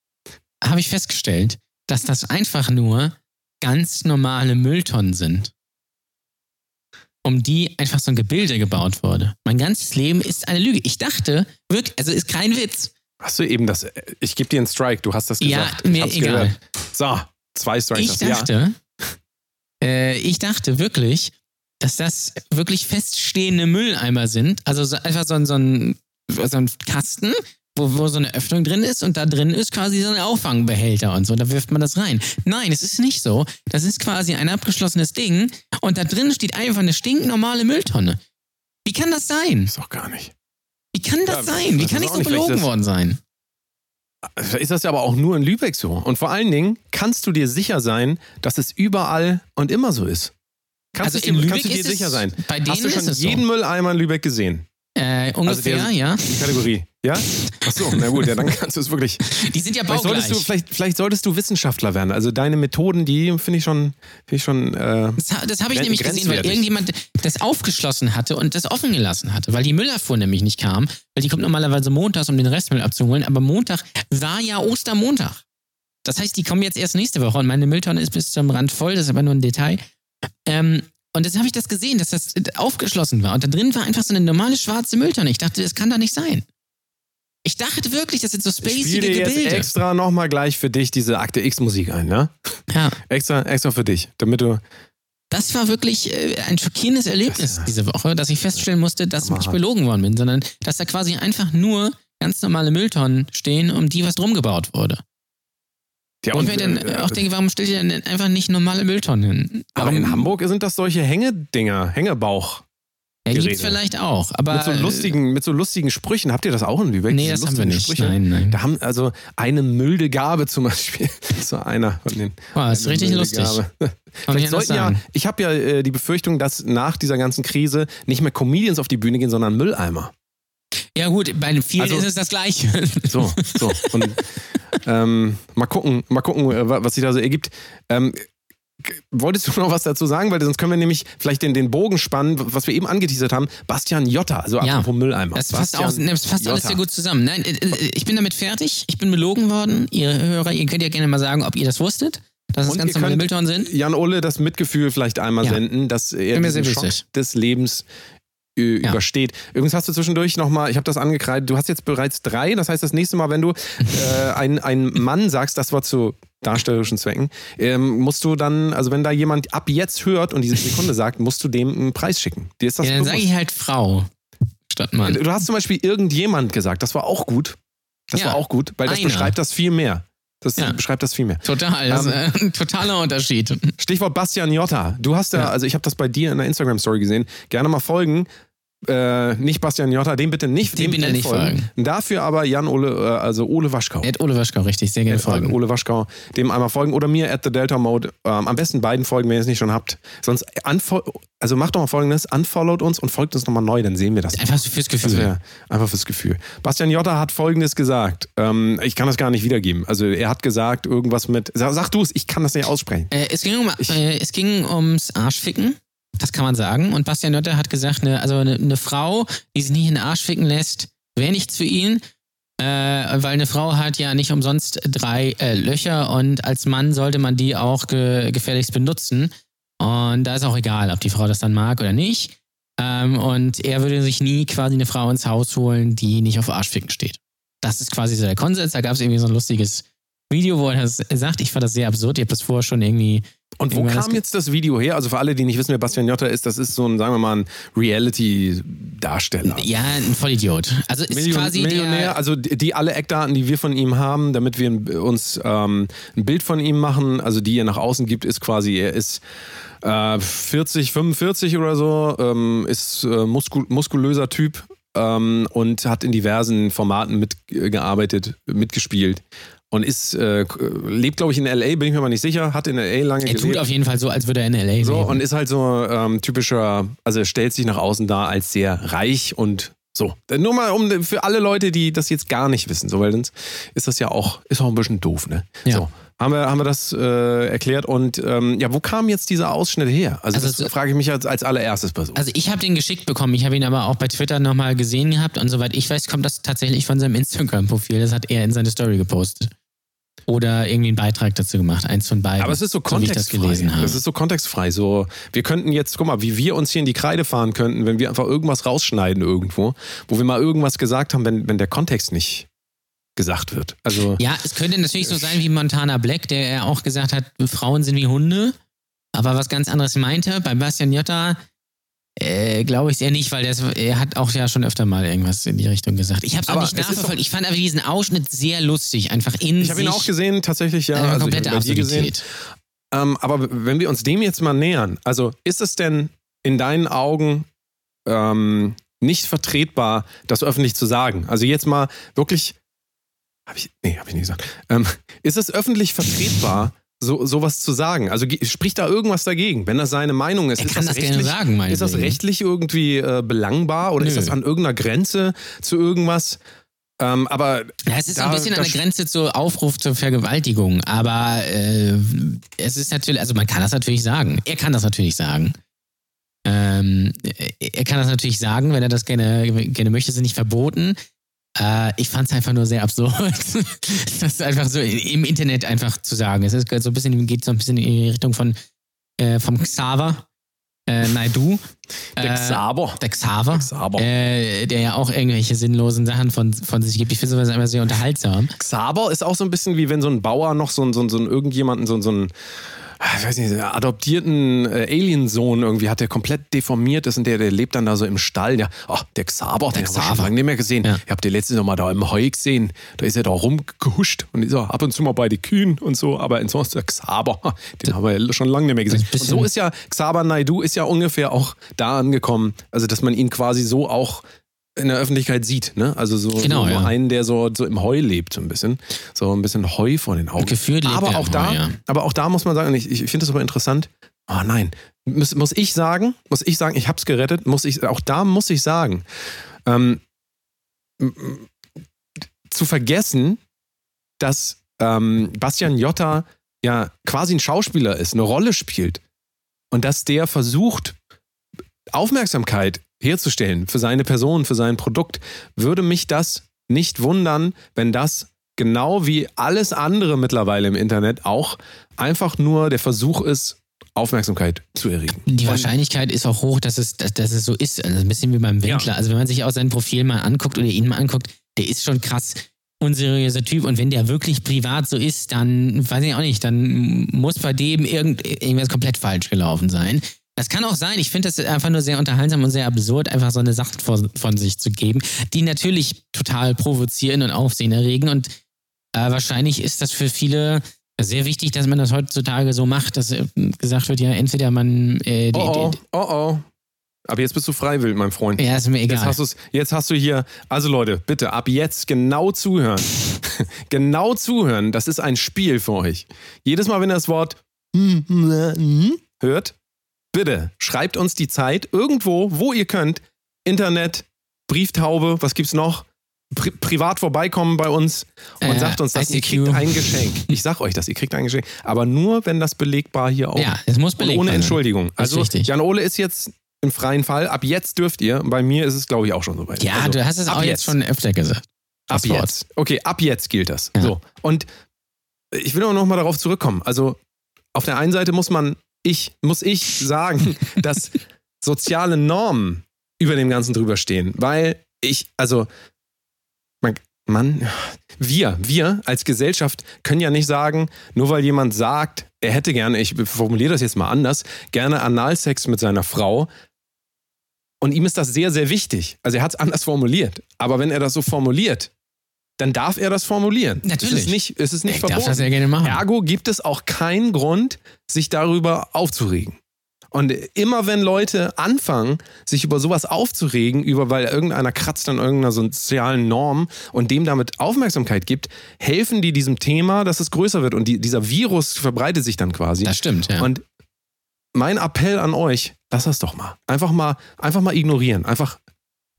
habe ich festgestellt, dass das einfach nur ganz normale Mülltonnen sind. Um die einfach so ein Gebilde gebaut wurde. Mein ganzes Leben ist eine Lüge. Ich dachte, wirklich, also ist kein Witz. Hast du eben das, ich gebe dir einen Strike, du hast das Ja, gesagt. ich mir egal. gehört. So, zwei Strikes. Ich hast du. Ja. dachte, äh, ich dachte wirklich, dass das wirklich feststehende Mülleimer sind. Also so, einfach so ein, so ein, so ein Kasten, wo, wo so eine Öffnung drin ist und da drin ist quasi so ein Auffangbehälter und so. Da wirft man das rein. Nein, es ist nicht so. Das ist quasi ein abgeschlossenes Ding und da drin steht einfach eine stinknormale Mülltonne. Wie kann das sein? Ist doch gar nicht. Wie kann das Ja, sein? Wie kann ich so nicht, belogen worden sein? Ist das ja aber auch nur in Lübeck so. Und vor allen Dingen kannst du dir sicher sein, dass es überall und immer so ist. Kannst, Also du, in dir, Lübeck kannst du dir sicher sein. bei denen Hast du schon es so. jeden Mülleimer in Lübeck gesehen? Äh, ungefähr, der- ja. Die Kategorie. Ja? Achso, na gut, ja, dann kannst du es wirklich. Die sind ja Vielleicht baugleich. solltest, du, vielleicht, vielleicht solltest du Wissenschaftler werden. Also deine Methoden, die finde ich schon, finde ich schon. Äh, Das, das habe ich nämlich gesehen, weil irgendjemand das aufgeschlossen hatte und das offen gelassen hatte, weil die Müllabfuhr nämlich nicht kam, weil die kommt normalerweise montags, um den Restmüll abzuholen, aber Montag war ja Ostermontag. Das heißt, die kommen jetzt erst nächste Woche und meine Mülltonne ist bis zum Rand voll, das ist aber nur ein Detail. Ähm, und jetzt habe ich das gesehen, dass das aufgeschlossen war und da drin war einfach so eine normale schwarze Mülltonne. Ich dachte, das kann doch nicht sein. Ich dachte wirklich, das sind so ich spiele jetzt extra nochmal gleich für dich diese Akte X-Musik ein, ne? Ja, Extra, extra für dich, damit du. das war wirklich äh, ein schockierendes Erlebnis diese Woche, dass ich feststellen musste, dass ich belogen worden bin, sondern dass da quasi einfach nur ganz normale Mülltonnen stehen, um die was drum gebaut wurde. Ja, und ich mir dann äh, auch denke, warum stellt ihr denn einfach nicht normale Mülltonnen hin? aber in Hamburg sind das solche Hängedinger, Hängebauch. Ja, Gerede. gibt's vielleicht auch, aber Mit so lustigen, mit so lustigen Sprüchen. Habt ihr das auch in Lübeck? Nee, das haben wir nicht. Nein, nein. Da haben also eine milde Gabe zum Beispiel. so einer von den. Boah, das ist richtig lustig. Ich ja, ich habe ja äh, die Befürchtung, dass nach dieser ganzen Krise nicht mehr Comedians auf die Bühne gehen, sondern Mülleimer. Ja gut, bei den vielen Also- ist es das Gleiche. So, so. Und ähm, mal gucken, mal gucken, äh, wa- was sich da so ergibt. Ähm, wolltest du noch was dazu sagen? Weil sonst können wir nämlich vielleicht den, den Bogen spannen, was wir eben angeteasert haben. Bastian Jotta, also Ja. apropos Mülleimer. Das fasst, auch, das fasst alles sehr gut zusammen. Nein, äh, äh, ich bin damit fertig. Ich bin belogen worden. Ihr Hörer, ihr könnt ja gerne mal sagen, ob ihr das wusstet, dass es ganz normale Bildhorn sind. Jan Ole das Mitgefühl vielleicht einmal Ja. senden, dass er sehr Schock des Lebens Ja. übersteht. Übrigens hast du zwischendurch nochmal, ich habe das angekreidet, du hast jetzt bereits drei, das heißt das nächste Mal, wenn du äh, ein, ein Mann sagst, das war zu darstellerischen Zwecken, ähm, musst du dann, also wenn da jemand ab jetzt hört und diese Sekunde sagt, musst du dem einen Preis schicken. Dir ist das Ja, dann sage ich halt Frau statt Mann. Du hast zum Beispiel irgendjemand gesagt, das war auch gut. Das Ja. war auch gut, weil das Einer. beschreibt das viel mehr. Das Ja. beschreibt das viel mehr. Total, das ist Ähm, äh, ein totaler Unterschied. Stichwort Bastian Jotta. Du hast ja, Ja. also ich habe das bei dir in der Instagram-Story gesehen. Gerne mal folgen. Äh, nicht Bastian Jotta, dem bitte nicht, Dem bitte nicht folgen. Dafür aber Jan Ole, äh, also Ole Waschkau. Ed Ole Waschkau, richtig, sehr gerne Äh, folgen. Ole Waschkau, dem einmal folgen oder mir at the Delta Mode. Ähm, am besten beiden folgen, wenn ihr es nicht schon habt. Sonst unfol also macht doch mal folgendes: unfollowt uns und folgt uns nochmal neu, dann sehen wir das. Einfach fürs Gefühl. wäre einfach fürs Gefühl. Bastian Jotta hat folgendes gesagt. Ähm, ich kann das gar nicht wiedergeben. Also er hat gesagt, irgendwas mit. Sag, sag du es, ich kann das nicht aussprechen. Äh, es, ging um, äh, es ging ums Arschficken. Das kann man sagen. Und Bastian Nötter hat gesagt, ne, also eine, eine Frau, die sich nicht in den Arsch ficken lässt, wäre nichts für ihn. Äh, weil eine Frau hat ja nicht umsonst drei äh, Löcher und als Mann sollte man die auch ge gefälligst benutzen. Und da ist auch egal, ob die Frau das dann mag oder nicht. Ähm, und er würde sich nie quasi eine Frau ins Haus holen, die nicht auf Arschficken steht. Das ist quasi so der Konsens. Da gab es irgendwie so ein lustiges Video, wo er das sagt. Ich fand das sehr absurd. Ich habe das vorher schon irgendwie Und wo kam jetzt das Video her? Also für alle, die nicht wissen, wer Bastian Jotta ist, das ist so ein, sagen wir mal, ein Reality-Darsteller. Ja, ein Vollidiot. Also ist Million, quasi Millionär, der. also die, die alle Eckdaten, die wir von ihm haben, damit wir uns ähm, ein Bild von ihm machen, also die er nach außen gibt, ist quasi, er ist äh, 40, 45 oder so, ähm, ist äh, muskul muskulöser Typ ähm, und hat in diversen Formaten mitgearbeitet, mitgespielt und ist, äh, lebt glaube ich in L.A., bin ich mir mal nicht sicher, hat in L.A. lange Er tut gelebt. auf jeden Fall so, als würde er in L.A. So, leben. und ist halt so ähm, typischer, also stellt sich nach außen dar als sehr reich und so. Nur mal um für alle Leute, die das jetzt gar nicht wissen, so, weil sonst ist das ja auch, ist auch ein bisschen doof, ne? Ja. So. Haben wir, haben wir das äh, erklärt und ähm, ja, wo kam jetzt dieser Ausschnitt her? Also, Also das frage ich mich als, als allererstes Person. Also ich habe den geschickt bekommen. Ich habe ihn aber auch bei Twitter nochmal gesehen gehabt und soweit ich weiß, kommt das tatsächlich von seinem Instagram-Profil. Das hat er in seine Story gepostet. Oder irgendwie einen Beitrag dazu gemacht. Eins von beiden. aber es ist so wie ich das kontextfrei. gelesen habe. Das ist so kontextfrei. So, wir könnten jetzt, guck mal, wie wir uns hier in die Kreide fahren könnten, wenn wir einfach irgendwas rausschneiden irgendwo, wo wir mal irgendwas gesagt haben, wenn, wenn der Kontext nicht gesagt wird. Also Ja, es könnte natürlich so sein wie Montana Black, der ja auch gesagt hat, Frauen sind wie Hunde, aber was ganz anderes meinte. Bei Bastian Jotta äh, glaube ich es eher nicht, weil das, er hat auch ja schon öfter mal irgendwas in die Richtung gesagt. Ich habe es auch Aber nicht nachverfolgt. Ich fand aber diesen Ausschnitt sehr lustig, einfach in Ich habe ihn auch gesehen, tatsächlich, ja. Also komplette dir gesehen. Ähm, aber wenn wir uns dem jetzt mal nähern, also ist es denn in deinen Augen ähm, nicht vertretbar, das öffentlich zu sagen? Also jetzt mal wirklich, habe ich, nee, habe ich nicht gesagt. Ähm, ist es öffentlich vertretbar, so sowas zu sagen? Also spricht da irgendwas dagegen, wenn das seine Meinung ist? Er ist kann das das gerne sagen, ist das rechtlich irgendwie äh, belangbar oder ist Nö. das an irgendeiner Grenze zu irgendwas? Ähm, aber Ja, es ist Da- ein bisschen an der Grenze zu Aufruf zur Vergewaltigung, aber äh, es ist natürlich, also man kann das natürlich sagen. Er kann das natürlich sagen. Ähm, er kann das natürlich sagen, wenn er das gerne, gerne möchte, ist es nicht verboten. Äh, ich fand es einfach nur sehr absurd, das einfach so im Internet einfach zu sagen. Es ist so ein bisschen, geht so ein bisschen in die Richtung von äh, vom Xaver äh, Naidu. der Äh, Xaber. Der Xaver. Xaber. Äh, der ja auch irgendwelche sinnlosen Sachen von, von sich gibt. Ich finde sowas immer sehr unterhaltsam. Xaber ist auch so ein bisschen wie wenn so ein Bauer noch so ein, so ein, so ein irgendjemanden, so ein, so ein ich weiß nicht, adoptierten äh, Aliensohn irgendwie hat der komplett deformiert ist und der, der lebt dann da so im Stall. Ja, oh, der Xaver, den haben wir schon lange nicht mehr gesehen. Ja. Ihr habt den letztes Mal da im Heu gesehen. Da ist er da rumgehuscht und ist er ab und zu mal bei den Kühen und so. Aber ansonsten der Xaver, den haben wir ja schon lange nicht mehr gesehen. Und so ist ja Xaver Naidu ist ja ungefähr auch da angekommen. Also, dass man ihn quasi so auch in der Öffentlichkeit sieht, ne? Also so, Genau, so ja. einen, der so, so im Heu lebt, so ein bisschen. So ein bisschen Heu vor den Augen. Gefühlt lebt aber er auch da, Heu, ja. aber auch da muss man sagen, ich, ich finde das aber interessant. Oh nein, muss, muss ich sagen, muss ich sagen, ich hab's gerettet, muss ich, auch da muss ich sagen, ähm, zu vergessen, dass ähm, Bastian Jotta ja quasi ein Schauspieler ist, eine Rolle spielt und dass der versucht, Aufmerksamkeit herzustellen für seine Person, für sein Produkt, würde mich das nicht wundern, wenn das genau wie alles andere mittlerweile im Internet auch einfach nur der Versuch ist, Aufmerksamkeit zu erregen. Die Wahrscheinlichkeit ist auch hoch, dass es, dass, dass es so ist. Also ein bisschen wie beim Wendler. Also wenn man sich auch sein Profil mal anguckt oder ihn mal anguckt, der ist schon krass unseriöser Typ. Und wenn der wirklich privat so ist, dann weiß ich auch nicht, dann muss bei dem irgend, irgendwas komplett falsch gelaufen sein. Das kann auch sein. Ich finde das einfach nur sehr unterhaltsam und sehr absurd, einfach so eine Sache von, von sich zu geben, die natürlich total provozieren und Aufsehen erregen. Und äh, wahrscheinlich ist das für viele sehr wichtig, dass man das heutzutage so macht, dass äh, gesagt wird, ja, entweder man. Äh, die, Oh oh, oh oh. Aber jetzt bist du freiwillig, mein Freund. ja, ist mir Jetzt egal. hast, du's, jetzt hast du hier, also Leute, bitte ab jetzt genau zuhören. genau zuhören, das ist ein Spiel für euch. Jedes Mal, wenn ihr das Wort hört, bitte schreibt uns die Zeit irgendwo, wo ihr könnt. Internet, Brieftaube, was gibt's noch? Pri privat vorbeikommen bei uns und Äh, sagt uns das, ihr ICQ. kriegt ein Geschenk. Ich sag euch das, ihr kriegt ein Geschenk. Aber nur, wenn das belegbar hier auch ja, es muss belegbar ohne. Entschuldigung. Also richtig. Jan Ole ist jetzt im freien Fall. Ab jetzt dürft ihr. Bei mir ist es, glaube ich, auch schon soweit. Ja, also, du hast es auch jetzt schon öfter gesagt. Ab Wort. jetzt. Okay, ab jetzt gilt das. Ja. So. Und ich will auch noch mal darauf zurückkommen. Also auf der einen Seite muss man, ich, muss ich sagen, dass soziale Normen über dem Ganzen drüber stehen. Weil ich, also, man, man, wir, wir als Gesellschaft können ja nicht sagen, nur weil jemand sagt, er hätte gerne, ich formuliere das jetzt mal anders, gerne Analsex mit seiner Frau. Und ihm ist das sehr, sehr wichtig. Also er hat es anders formuliert. Aber wenn er das so formuliert, dann darf er das formulieren. Natürlich. Es ist nicht, es ist nicht Ich darf verboten. das ja gerne machen. Ergo gibt es auch keinen Grund, sich darüber aufzuregen. Und immer wenn Leute anfangen, sich über sowas aufzuregen, über weil irgendeiner kratzt an irgendeiner sozialen Norm und dem damit Aufmerksamkeit gibt, helfen die diesem Thema, dass es größer wird. Und die, dieser Virus verbreitet sich dann quasi. Das stimmt, ja. Und mein Appell an euch, lass das doch mal. Einfach mal, einfach mal ignorieren. Einfach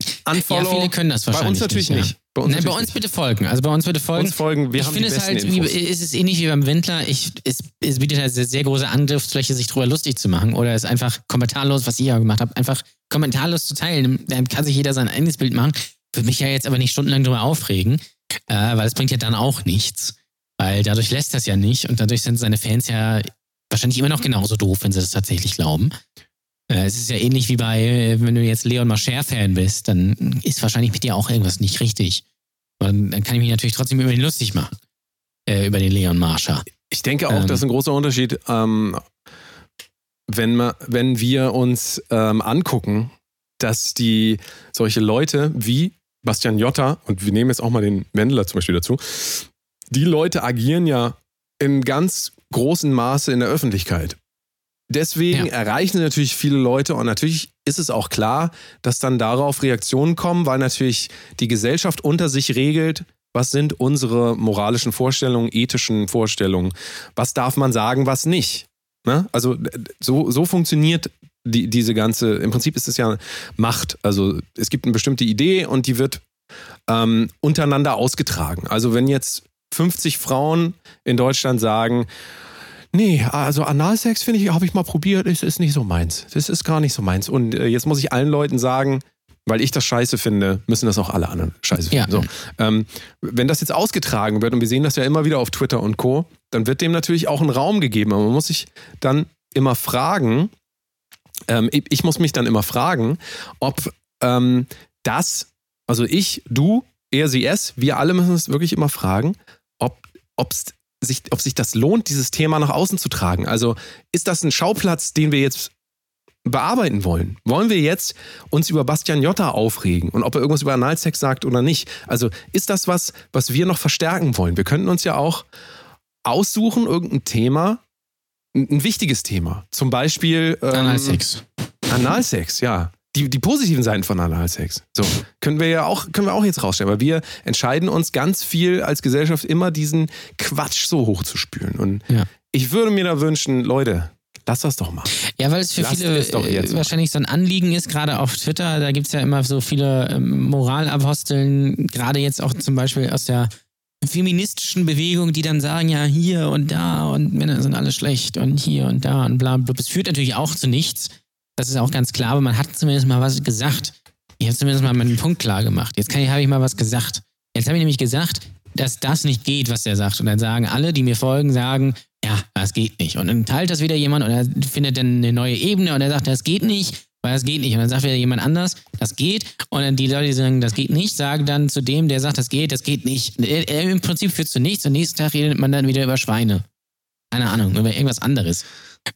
ja, unfollow. viele können das bei wahrscheinlich uns natürlich nicht. nicht. Bei uns, Nein, bei uns bitte folgen. Also bei uns bitte folgen. uns folgen. Wir ich finde es halt, wie, Infos. es ist ähnlich wie beim Wendler. Ich, es, es bietet halt sehr, sehr große Angriffsfläche, sich drüber lustig zu machen. Oder es einfach kommentarlos, was ihr ja gemacht habt, einfach kommentarlos zu teilen. Dann kann sich jeder sein eigenes Bild machen. Würde mich ja jetzt aber nicht stundenlang drüber aufregen, äh, weil es bringt ja dann auch nichts. Weil dadurch lässt das ja nicht und dadurch sind seine Fans ja wahrscheinlich immer noch genauso doof, wenn sie das tatsächlich glauben. Äh, es ist ja ähnlich wie bei, äh, wenn du jetzt Leon Mascher-Fan bist, dann ist wahrscheinlich mit dir auch irgendwas nicht richtig. Und dann kann ich mich natürlich trotzdem über den lustig machen. Äh, über den Leon Marscher. Ich denke auch, Ähm. das ist ein großer Unterschied, ähm, wenn, ma, wenn wir uns ähm, angucken, dass die solche Leute wie Bastian Jotta, und wir nehmen jetzt auch mal den Wendler zum Beispiel dazu, die Leute agieren ja in ganz großem Maße in der Öffentlichkeit. Deswegen Ja. erreichen natürlich viele Leute und natürlich ist es auch klar, dass dann darauf Reaktionen kommen, weil natürlich die Gesellschaft unter sich regelt, was sind unsere moralischen Vorstellungen, ethischen Vorstellungen, was darf man sagen, was nicht. Ne? Also so, so funktioniert die, diese ganze, im Prinzip ist es ja Macht. Also es gibt eine bestimmte Idee und die wird ähm, untereinander ausgetragen. Also wenn jetzt 50 Frauen in Deutschland sagen, Nee, also Analsex finde ich, habe ich mal probiert, ist, ist nicht so meins. Das ist gar nicht so meins. Und äh, jetzt muss ich allen Leuten sagen, weil ich das scheiße finde, müssen das auch alle anderen scheiße Ja. finden. So, ähm, wenn das jetzt ausgetragen wird, und wir sehen das ja immer wieder auf Twitter und Co., dann wird dem natürlich auch ein Raum gegeben. Aber man muss sich dann immer fragen, ähm, ich, ich muss mich dann immer fragen, ob ähm, das, also ich, du, er, sie, es, wir alle müssen uns wirklich immer fragen, ob es sich, ob sich das lohnt, dieses Thema nach außen zu tragen. Also ist das ein Schauplatz, den wir jetzt bearbeiten wollen? Wollen wir jetzt uns über Bastian Jotta aufregen und ob er irgendwas über Analsex sagt oder nicht? Also ist das was, was wir noch verstärken wollen? Wir könnten uns ja auch aussuchen, irgendein Thema, ein, wichtiges Thema. Zum Beispiel ähm, Analsex. Analsex, ja. Die, die positiven Seiten von Analsex. So, können wir ja auch, können wir auch jetzt rausstellen, weil wir entscheiden uns ganz viel als Gesellschaft immer diesen Quatsch so hochzuspülen. Und Ja. ich würde mir da wünschen, Leute, lass das doch mal. Ja, weil es für Lasst viele es äh, wahrscheinlich so ein Anliegen ist, gerade auf Twitter, da gibt es ja immer so viele ähm, Moralaposteln, gerade jetzt auch zum Beispiel aus der feministischen Bewegung, die dann sagen, ja, hier und da und Männer sind alle schlecht und hier und da und bla bla. Es führt natürlich auch zu nichts. Das ist auch ganz klar, aber man hat zumindest mal was gesagt. Ich habe zumindest mal meinen Punkt klar gemacht. Jetzt habe ich mal was gesagt. Jetzt habe ich nämlich gesagt, dass das nicht geht, was der sagt. Und dann sagen alle, die mir folgen, sagen, ja, das geht nicht. Und dann teilt das wieder jemand und er findet dann eine neue Ebene und er sagt, das geht nicht, weil das geht nicht. Und dann sagt wieder jemand anders, das geht. Und dann die Leute, die sagen, das geht nicht, sagen dann zu dem, der sagt, das geht, das geht nicht. Im Prinzip führt zu nichts und nächsten Tag redet man dann wieder über Schweine. Keine Ahnung, über irgendwas anderes.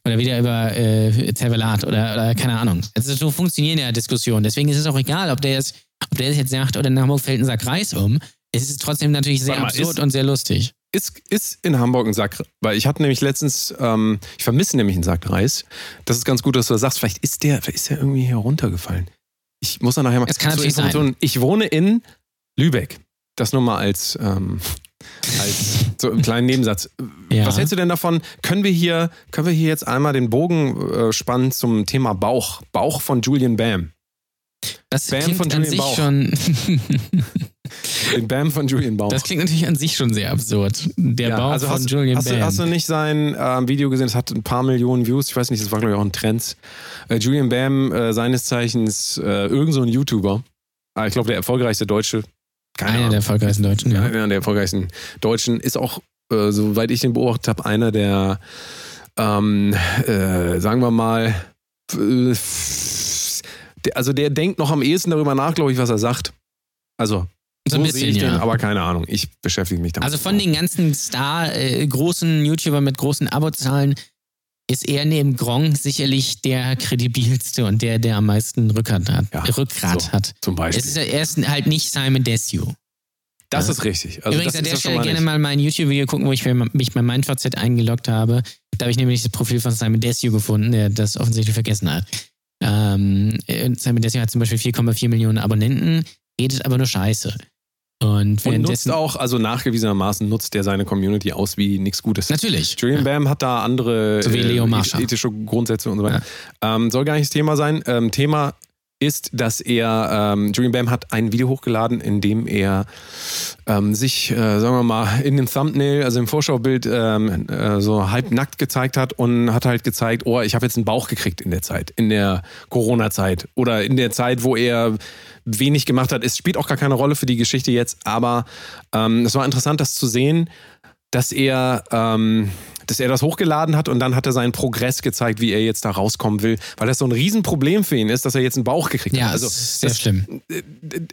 Oder wieder über äh, Zervelat oder, oder keine Ahnung. Also so funktionieren ja Diskussionen. Deswegen ist es auch egal, ob der jetzt, ob der jetzt sagt, oder in Hamburg fällt ein Sack Reis um. Es ist trotzdem natürlich sehr mal, absurd ist- und sehr lustig. Ist, ist in Hamburg ein Sack, weil ich hatte nämlich letztens, ähm, ich vermisse nämlich einen Sack Reis. Das ist ganz gut, dass du das sagst. Vielleicht ist der, vielleicht ist der irgendwie hier runtergefallen. Ich muss da nachher mal. Es kann natürlich sein. Information, Ich wohne in Lübeck. Das nur mal als, ähm, als so einen kleinen Nebensatz. Ja. Was hältst du denn davon? Können wir hier, können wir hier jetzt einmal den Bogen äh, spannen zum Thema Bauch? Bauch von Julian Bam. Das Bam klingt von an Julian sich Bauch. schon. Den Bam von Julian Bauch. Das klingt natürlich an sich schon sehr absurd. Der Ja, Bauch also von hast, Julian hast, Bam. du, hast du nicht sein ähm, Video gesehen? Es hat ein paar Millionen Views. Ich weiß nicht, das war glaube ich auch ein Trend. Äh, Julian Bam, äh, seines Zeichens, äh, irgend so ein YouTuber. Ah, ich glaube, der erfolgreichste Deutsche. Keine Einer der erfolgreichsten Deutschen, ja. Einer der erfolgreichsten Deutschen ist auch, äh, soweit ich den beobachtet habe, einer der, ähm, äh, sagen wir mal, äh, also der denkt noch am ehesten darüber nach, glaube ich, was er sagt. Also, So ein so bisschen, ich den, ja. aber keine Ahnung. Ich beschäftige mich damit. Also von den ganzen Star, äh, großen YouTubern mit großen Abozahlen ist er neben Gronk sicherlich der kredibilste und der, der am meisten Rückgrat hat. Ja, Rückgrat so. hat. Zum Beispiel. Es ist, er ist halt nicht Simon Desue. Das ist richtig. Also Übrigens an der Stelle gerne nicht. mal mein YouTube-Video gucken, wo ich mich bei MindVZ eingeloggt habe. Da habe ich nämlich das Profil von Simon Desue gefunden, der das offensichtlich vergessen hat. Ähm, äh, Simon Desue hat zum Beispiel 4,4 Millionen Abonnenten, redet aber nur Scheiße. Und Und nutzt auch, also nachgewiesenermaßen nutzt er seine Community aus wie nichts Gutes. Natürlich. Julian Bam hat da andere So äh, ethische Grundsätze und so weiter. Ähm, soll gar nicht das Thema sein. Ähm, Thema ist, dass er, ähm, Julian Bam hat ein Video hochgeladen, in dem er ähm, sich, äh, sagen wir mal, in dem Thumbnail, also im Vorschaubild, ähm, äh, so halbnackt gezeigt hat und hat halt gezeigt, oh, ich habe jetzt einen Bauch gekriegt in der Zeit, in der Corona-Zeit oder in der Zeit, wo er wenig gemacht hat. Es spielt auch gar keine Rolle für die Geschichte jetzt, aber ähm, es war interessant, das zu sehen, dass er, ähm, dass er das hochgeladen hat und dann hat er seinen Progress gezeigt, wie er jetzt da rauskommen will, weil das so ein Riesenproblem für ihn ist, dass er jetzt einen Bauch gekriegt Ja, hat. also, ist sehr das- schlimm.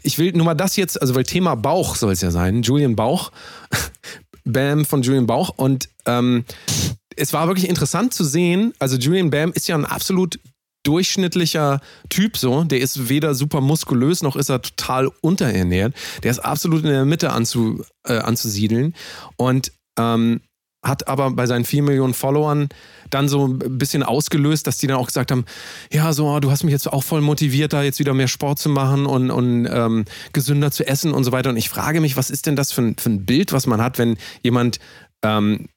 ich will nur mal das jetzt, also weil Thema Bauch soll es ja sein, Julian Bauch, Bam von Julian Bauch und ähm, es war wirklich interessant zu sehen, also Julian Bam ist ja ein absolut durchschnittlicher Typ so, der ist weder super muskulös noch ist er total unterernährt, der ist absolut in der Mitte anzu, äh, anzusiedeln und ähm, hat aber bei seinen vier Millionen Followern dann so ein bisschen ausgelöst, dass die dann auch gesagt haben, ja, so, ah, du hast mich jetzt auch voll motiviert, da jetzt wieder mehr Sport zu machen und, und ähm, gesünder zu essen und so weiter. Und ich frage mich, was ist denn das für ein, für ein Bild, was man hat, wenn jemand, ähm,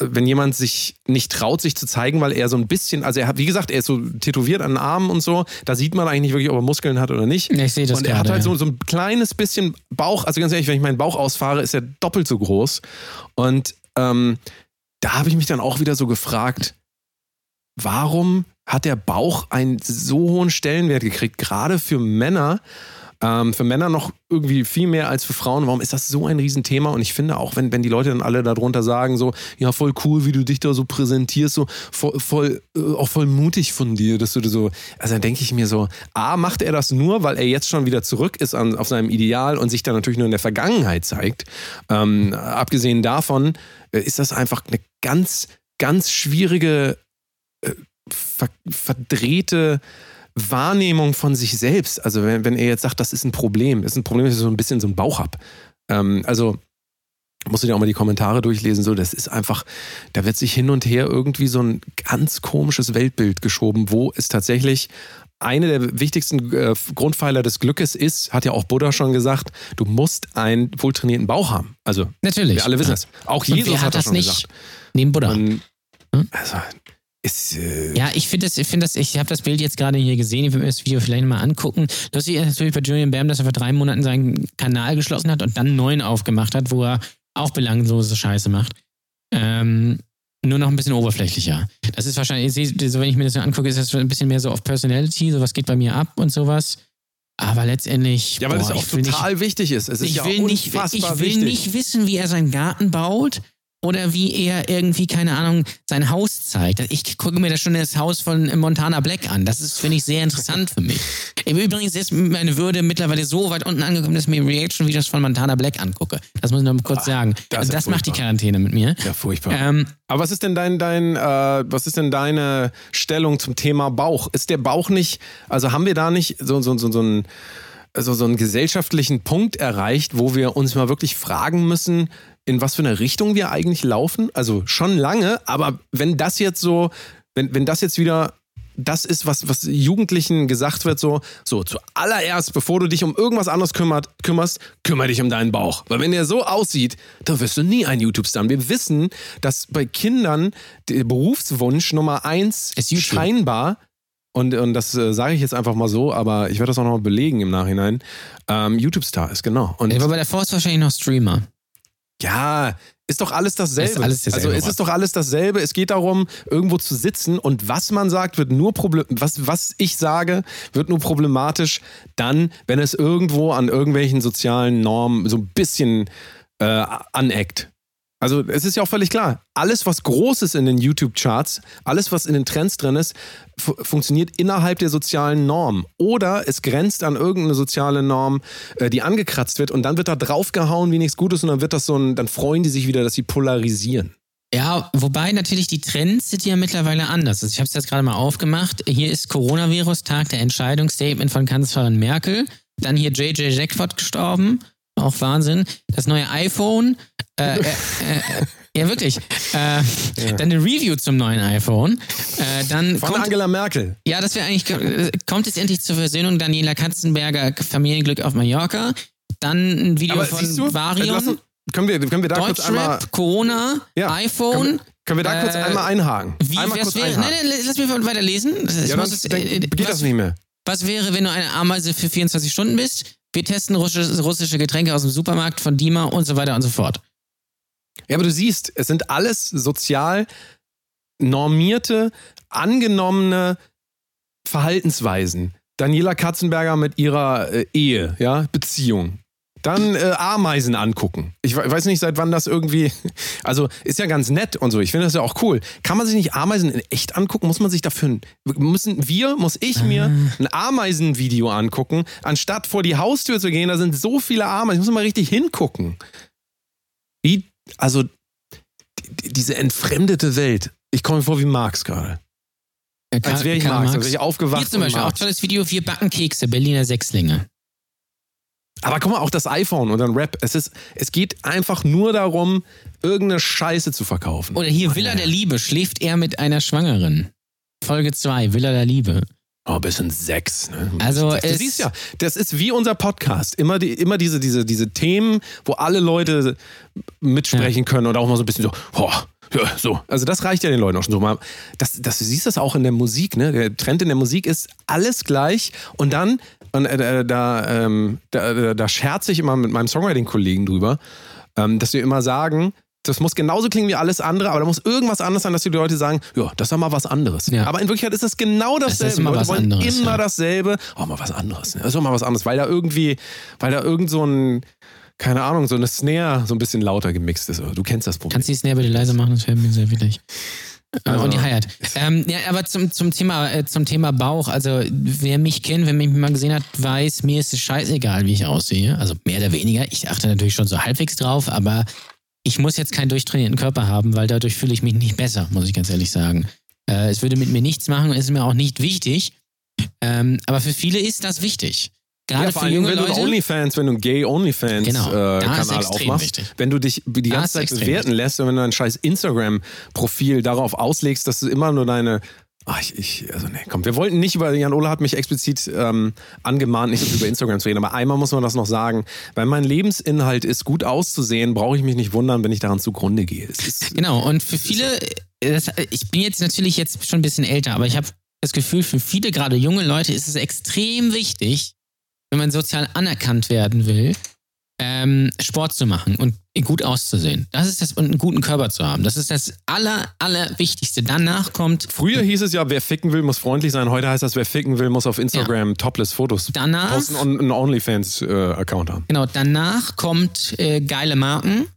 wenn jemand sich nicht traut, sich zu zeigen, weil er so ein bisschen, also er hat, wie gesagt, er ist so tätowiert an den Armen und so, da sieht man eigentlich nicht wirklich, ob er Muskeln hat oder nicht. Ich sehe das Und er hat gerade, halt ja. so, so ein kleines bisschen Bauch, also ganz ehrlich, wenn ich meinen Bauch ausfahre, ist er doppelt so groß. Und ähm, da habe ich mich dann auch wieder so gefragt, warum hat der Bauch einen so hohen Stellenwert gekriegt, gerade für Männer? Ähm, für Männer noch irgendwie viel mehr als für Frauen. Warum ist das so ein Riesenthema? Und ich finde auch, wenn, wenn die Leute dann alle darunter sagen, so, ja, voll cool, wie du dich da so präsentierst, so voll, voll äh, auch voll mutig von dir, dass du so, also dann denke ich mir so, A, macht er das nur, weil er jetzt schon wieder zurück ist an, auf seinem Ideal und sich dann natürlich nur in der Vergangenheit zeigt. Ähm, abgesehen davon äh, ist das einfach eine ganz, ganz schwierige, äh, ver verdrehte Wahrnehmung von sich selbst. Also wenn, wenn er jetzt sagt, das ist ein Problem, ist ein Problem, dass ich so ein bisschen so einen Bauch habe. Ähm, also musst du dir auch mal die Kommentare durchlesen, so, das ist einfach, da wird sich hin und her irgendwie so ein ganz komisches Weltbild geschoben, wo es tatsächlich eine der wichtigsten äh, Grundpfeiler des Glückes ist, hat ja auch Buddha schon gesagt, du musst einen wohltrainierten Bauch haben. Also, Natürlich. wir alle wissen Ja. das. Auch Und Jesus hat, hat das das schon nicht? gesagt. Neben Buddha. Und, Hm? also, ist, äh, Ja, ich finde das, ich finde das, ich habe das Bild jetzt gerade hier gesehen, ich will mir das Video vielleicht mal angucken. Lustig ist natürlich bei Julian Bam, dass er vor drei Monaten seinen Kanal geschlossen hat und dann einen neuen aufgemacht hat, wo er auch belanglose Scheiße macht. Ähm, nur noch ein bisschen oberflächlicher. Das ist wahrscheinlich, so wenn ich mir das so angucke, ist das ein bisschen mehr so auf Personality, so was geht bei mir ab und sowas. Aber letztendlich. ja, weil boah, das auch will nicht- total wichtig ist. Es ist ich ja will, nicht, ich will wichtig. nicht wissen, wie er seinen Garten baut oder wie er irgendwie, keine Ahnung, sein Haus zeigt. Ich gucke mir das schon das Haus von Montana Black an. Das ist, finde ich, sehr interessant für mich. Übrigens ist meine Würde mittlerweile so weit unten angekommen, dass ich mir Reaction-Videos von Montana Black angucke. Das muss ich noch mal kurz sagen. Ah, das Also das macht die. Quarantäne mit mir. Ja, furchtbar. Ähm, Aber was ist denn dein, dein äh, was ist denn deine Stellung zum Thema Bauch? Ist der Bauch nicht, also haben wir da nicht so, so, so, so einen also so einen gesellschaftlichen Punkt erreicht, wo wir uns mal wirklich fragen müssen, in was für eine Richtung wir eigentlich laufen? Also schon lange, aber wenn das jetzt so, wenn, wenn das jetzt wieder das ist, was, was Jugendlichen gesagt wird, so, so, zuallererst, bevor du dich um irgendwas anderes kümmert, kümmerst, kümmere dich um deinen Bauch. Weil wenn der so aussieht, dann wirst du nie ein YouTube-Star. Wir wissen, dass bei Kindern der Berufswunsch Nummer eins scheinbar, und, und das äh, sage ich jetzt einfach mal so, aber ich werde das auch noch belegen im Nachhinein, ähm, YouTube-Star ist, genau. Und er war bei der Force wahrscheinlich noch Streamer. Ja, ist doch alles dasselbe. Ist alles dasselbe, also es ist doch alles dasselbe. Es geht darum, irgendwo zu sitzen und was man sagt, wird nur Problem was, was ich sage, wird nur problematisch dann, wenn es irgendwo an irgendwelchen sozialen Normen so ein bisschen äh, aneckt. Also es ist ja auch völlig klar, alles, was groß ist in den YouTube-Charts, alles, was in den Trends drin ist, fu funktioniert innerhalb der sozialen Norm. Oder es grenzt an irgendeine soziale Norm, äh, die angekratzt wird und dann wird da draufgehauen wie nichts Gutes und dann wird das so ein, dann freuen die sich wieder, dass sie polarisieren. Ja, wobei natürlich die Trends sind ja mittlerweile anders. Also ich habe es jetzt gerade mal aufgemacht. Hier ist Coronavirus, Tag der Entscheidung, Statement von Kanzlerin Merkel. Dann hier JJ Jackpot gestorben. Auch Wahnsinn. Das neue iPhone. Äh, äh, äh, ja, wirklich. Äh, Dann eine Review zum neuen iPhone. Äh, dann Von kommt, Angela Merkel. ja, das wäre eigentlich, äh, kommt jetzt endlich zur Versöhnung Daniela Katzenberger, Familienglück auf Mallorca. Dann ein Video Aber von du, Varion. können wir, können wir da kurz einmal, Corona, Ja, iPhone. können, können wir da kurz äh, einmal einhaken? Wie einmal kurz wäre? einhaken. Nein, nein, lass mich mal weiter lesen. Ich ja, muss dann, dann geht was, das nicht mehr. was wäre, wenn du eine Ameise für 24 Stunden bist? Wir testen russische, Getränke aus dem Supermarkt von Dima und so weiter und so fort. Ja, aber du siehst, es sind alles sozial normierte, angenommene Verhaltensweisen. Daniela Katzenberger mit ihrer äh, Ehe, ja, Beziehung. Dann äh, Ameisen angucken. Ich we- weiß nicht, seit wann das irgendwie. Also ist ja ganz nett und so. Ich finde das ja auch cool. Kann man sich nicht Ameisen in echt angucken? Muss man sich dafür. Müssen wir, muss ich mir ein Ameisenvideo angucken, anstatt vor die Haustür zu gehen? Da sind so viele Ameisen. Ich muss mal richtig hingucken. Wie, also die- diese entfremdete Welt. Ich komme mir vor wie Marx gerade. Als wäre ich Karl Marx, als wäre ich aufgewacht. Hier zum Beispiel auch Marx. tolles Video, wir backen Kekse, Berliner Sechslinge. Aber guck mal, auch das iPhone und dann Rap. Es, ist, es geht einfach nur darum, irgendeine Scheiße zu verkaufen. Oder hier Villa der Liebe, schläft er mit einer Schwangeren. Folge 2, Villa der Liebe. Oh, bis in sechs. Ne? Also du es- siehst ja, das ist wie unser Podcast. Immer, die, immer diese, diese, diese Themen, wo alle Leute mitsprechen können oder auch mal so ein bisschen so, oh, ja, so. Also das reicht ja den Leuten auch schon so mal. Das, das, du siehst das auch in der Musik, ne? Der Trend in der Musik ist alles gleich und dann, und, äh, da, ähm, da, da, da scherze ich immer mit meinem Songwriting-Kollegen drüber, ähm, dass wir immer sagen, das muss genauso klingen wie alles andere, aber da muss irgendwas anderes sein, dass die Leute sagen, ja, das ist doch mal was anderes. Ja. Aber in Wirklichkeit ist es genau ist dasselbe. immer Leute was wollen anderes, immer ja. dasselbe. Oh, mal was anderes. ne? Das ist doch mal was anderes, weil da irgendwie, weil da irgend so ein, keine Ahnung, so eine Snare so ein bisschen lauter gemixt ist. Du kennst das Problem. Kannst du die Snare bitte leiser machen? Das wäre mir sehr wichtig. Also- Und die Hi-Hat. Ähm, ja, aber zum, zum, Thema, äh, zum Thema Bauch, also wer mich kennt, wer mich mal gesehen hat, weiß, mir ist es scheißegal, wie ich aussehe. Also mehr oder weniger. Ich achte natürlich schon so halbwegs drauf, aber ich muss jetzt keinen durchtrainierten Körper haben, weil dadurch fühle ich mich nicht besser, muss ich ganz ehrlich sagen. Äh, es würde mit mir nichts machen, ist mir auch nicht wichtig. Ähm, aber für viele ist das wichtig. Gerade Ja, vor für allem, junge wenn du Leute. einen Onlyfans, wenn du einen Gay Onlyfans Genau, äh, Kanal aufmachst, wichtig. wenn du dich die ganze Zeit bewerten lässt und wenn du dein scheiß Instagram-Profil darauf auslegst, dass du immer nur deine Ach, ich, ich, also nee, komm, wir wollten nicht über, Jan Ola hat mich explizit ähm, angemahnt, nicht über Instagram zu reden, aber einmal muss man das noch sagen, weil mein Lebensinhalt ist, gut auszusehen, brauche ich mich nicht wundern, wenn ich daran zugrunde gehe. Ist, Genau, und für viele, äh, das, ich bin jetzt natürlich jetzt schon ein bisschen älter, aber ich habe das Gefühl, für viele, gerade junge Leute, ist es extrem wichtig, wenn man sozial anerkannt werden will, ähm, Sport zu machen und gut auszusehen. Das ist das, und einen guten Körper zu haben. Das ist das aller, allerwichtigste. Danach kommt, Früher hieß es ja, wer ficken will, muss freundlich sein. Heute heißt das, wer ficken will, muss auf Instagram Topless-Fotos danach, posten und einen OnlyFans-Account haben. genau, danach kommt äh, geile Marken.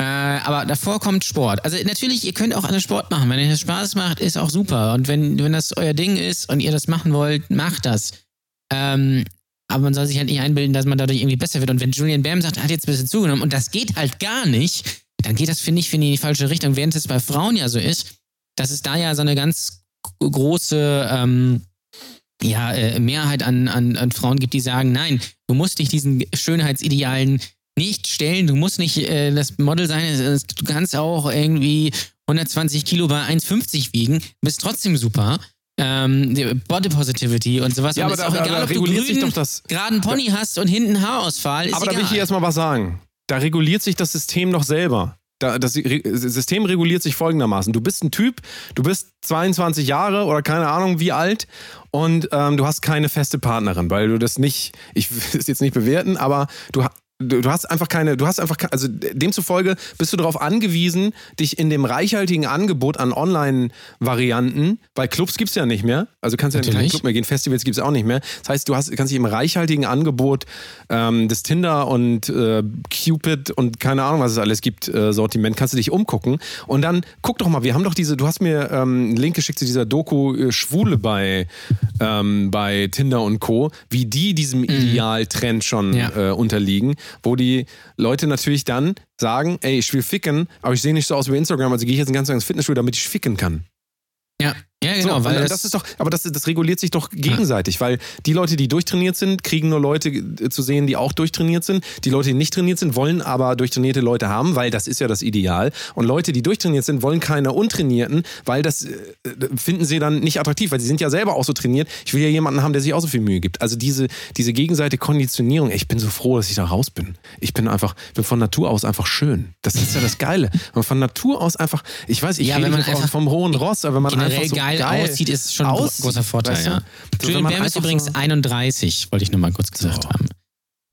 Äh, aber davor kommt Sport. Also natürlich, ihr könnt auch alle Sport machen. Wenn euch das Spaß macht, ist auch super. Und wenn, wenn das euer Ding ist und ihr das machen wollt, macht das. Ähm, aber man soll sich halt nicht einbilden, dass man dadurch irgendwie besser wird. Und wenn Julian Bam sagt, er hat jetzt ein bisschen zugenommen und das geht halt gar nicht, dann geht das, finde ich, finde ich, in die falsche Richtung. Während es bei Frauen ja so ist, dass es da ja so eine ganz große ähm, ja, äh, Mehrheit an, an, an Frauen gibt, die sagen, nein, du musst dich diesen Schönheitsidealen nicht stellen, du musst nicht äh, das Model sein, du kannst auch irgendwie 120 Kilo bei 1,50 wiegen, bist trotzdem super. Ähm, Body Positivity und sowas. Ja, und aber ist da, auch da, egal, da ob du grünen, doch das. geraden Pony hast und hinten Haarausfall. Ist Aber da will egal. ich dir erstmal was sagen. Da reguliert sich das System doch selber. Da, das System reguliert sich folgendermaßen. Du bist ein Typ, du bist 22 Jahre oder keine Ahnung wie alt und ähm, du hast keine feste Partnerin, weil du das nicht, ich will es jetzt nicht bewerten, aber du, du, du hast einfach keine, du hast einfach, also demzufolge bist du darauf angewiesen, dich in dem reichhaltigen Angebot an Online-Varianten, weil Clubs gibt's ja nicht mehr, also kannst ja in keinen. Club mehr gehen, Festivals gibt's auch nicht mehr. Das heißt, du hast, kannst dich im reichhaltigen Angebot ähm, des Tinder und äh, Cupid und keine Ahnung, was es alles gibt, äh, Sortiment, kannst du dich umgucken. Und dann guck doch mal, wir haben doch diese, du hast mir ähm, einen Link geschickt zu dieser Doku äh, Schwule bei, ähm, bei Tinder und Co., wie die diesem Idealtrend schon Ja. äh, unterliegen, wo die Leute natürlich dann sagen, ey, ich will ficken, aber ich sehe nicht so aus wie Instagram, also gehe ich jetzt ganzen Tag ins Fitnessstudio, damit ich ficken kann. ja, ja, genau. so, weil das, das, ist doch, aber das, das reguliert sich doch gegenseitig, weil die Leute, die durchtrainiert sind, kriegen nur Leute äh, zu sehen, die auch durchtrainiert sind. Die Leute, die nicht trainiert sind, wollen aber durchtrainierte Leute haben, weil das ist ja das Ideal. Und Leute, die durchtrainiert sind, wollen keine Untrainierten, weil das äh, finden sie dann nicht attraktiv, weil sie sind ja selber auch so trainiert. Ich will ja jemanden haben, der sich auch so viel Mühe gibt. Also diese, diese gegenseitige Konditionierung, ey, ich bin so froh, dass ich da raus bin. Ich bin einfach, bin von Natur aus einfach schön. Das ist ja das Geile. Man von Natur aus einfach, ich weiß, ich Ja, rede wenn man einfach vom hohen Ross, aber wenn man einfach so geil, geil aussieht, ist schon ein aussieht, großer Vorteil, weißt du? ja. So, Julian Bam ist übrigens so- 31, wollte ich nur mal kurz gesagt haben.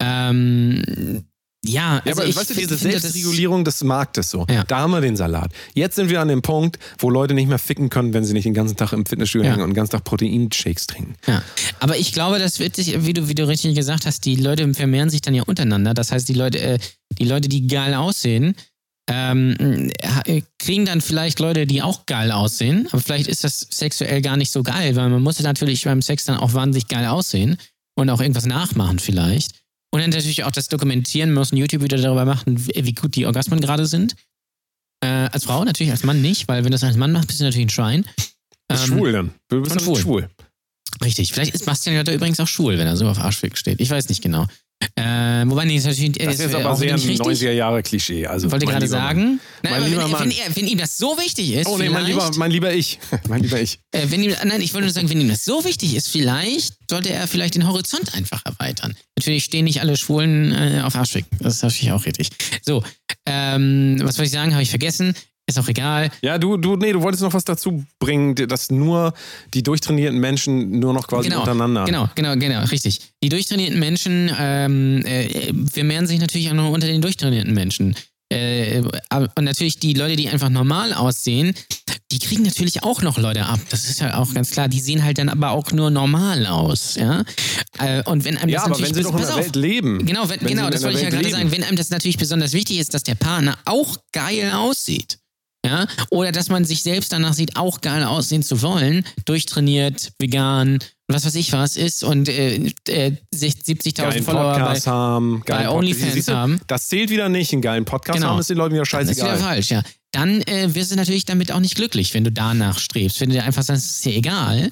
Ähm, ja, Ja, also aber ich weißt du, diese Selbstregulierung des Marktes so. Ja. Da haben wir den Salat. Jetzt sind wir an dem Punkt, wo Leute nicht mehr ficken können, wenn sie nicht den ganzen Tag im Fitnessstudio Ja. hängen und den ganzen Tag Proteinshakes trinken. Ja, aber ich glaube, das wird sich, wie du, wie du richtig gesagt hast, die Leute vermehren sich dann ja untereinander. Das heißt, die Leute, äh, die Leute, die geil aussehen, ähm, äh, kriegen dann vielleicht Leute, die auch geil aussehen, aber vielleicht ist das sexuell gar nicht so geil, weil man muss natürlich beim Sex dann auch wahnsinnig geil aussehen und auch irgendwas nachmachen vielleicht. Und dann natürlich auch das dokumentieren, man muss ein YouTube-Video darüber machen, wie gut die Orgasmen gerade sind. Äh, als Frau natürlich, als Mann nicht, weil wenn du das als Mann machst, bist du natürlich ein Schwein. Ähm, schwul dann. Du bist dann schwul. schwul. Richtig. Vielleicht ist Bastian Jotta übrigens auch schwul, wenn er so auf Arschfick steht. Ich weiß nicht genau. Äh, wobei, nee, ist natürlich. Das ist jetzt aber sehr ein 90er Jahre Klischee. Also Ich wollte gerade sagen, nein, Mein lieber wenn, Mann. wenn, wenn ihm das so wichtig ist, Oh nee, mein lieber, mein lieber ich. mein lieber ich. äh, wenn ihm, nein, ich wollte nur sagen, wenn ihm das so wichtig ist, vielleicht sollte er vielleicht den Horizont einfach erweitern. Natürlich stehen nicht alle Schwulen äh, auf Arschfick. Das ist natürlich auch richtig. So, ähm, was wollte ich sagen? Habe ich vergessen. Ist auch egal. Ja, du, du, nee, du wolltest noch was dazu bringen, dass nur die durchtrainierten Menschen nur noch quasi Genau, untereinander. Genau, genau, genau, richtig. Die durchtrainierten Menschen ähm, äh, vermehren sich natürlich auch noch unter den durchtrainierten Menschen. Äh, und natürlich die Leute, die einfach normal aussehen, die kriegen natürlich auch noch Leute ab. Das ist ja auch ganz klar. Die sehen halt dann aber auch nur normal aus, ja. Äh, und wenn einem Ja, das aber natürlich wenn sie doch in der auf. Welt leben. Genau, wenn, Wenn genau, das wollte ich ja gerade sagen. Wenn einem das natürlich besonders wichtig ist, dass der Partner auch geil aussieht, ja, oder dass man sich selbst danach sieht, auch geil aussehen zu wollen, durchtrainiert, vegan, was weiß ich was ist und äh, äh, 70.000 geilen Follower bei, Podcast haben, geilen bei OnlyFans haben. Das zählt wieder nicht. Einen geilen Podcast Genau. haben ist den Leuten wieder Das ist wieder scheißegal. falsch, ja. Dann äh, wirst du natürlich damit auch nicht glücklich, wenn du danach strebst. Wenn du dir einfach sagst, es ist dir egal,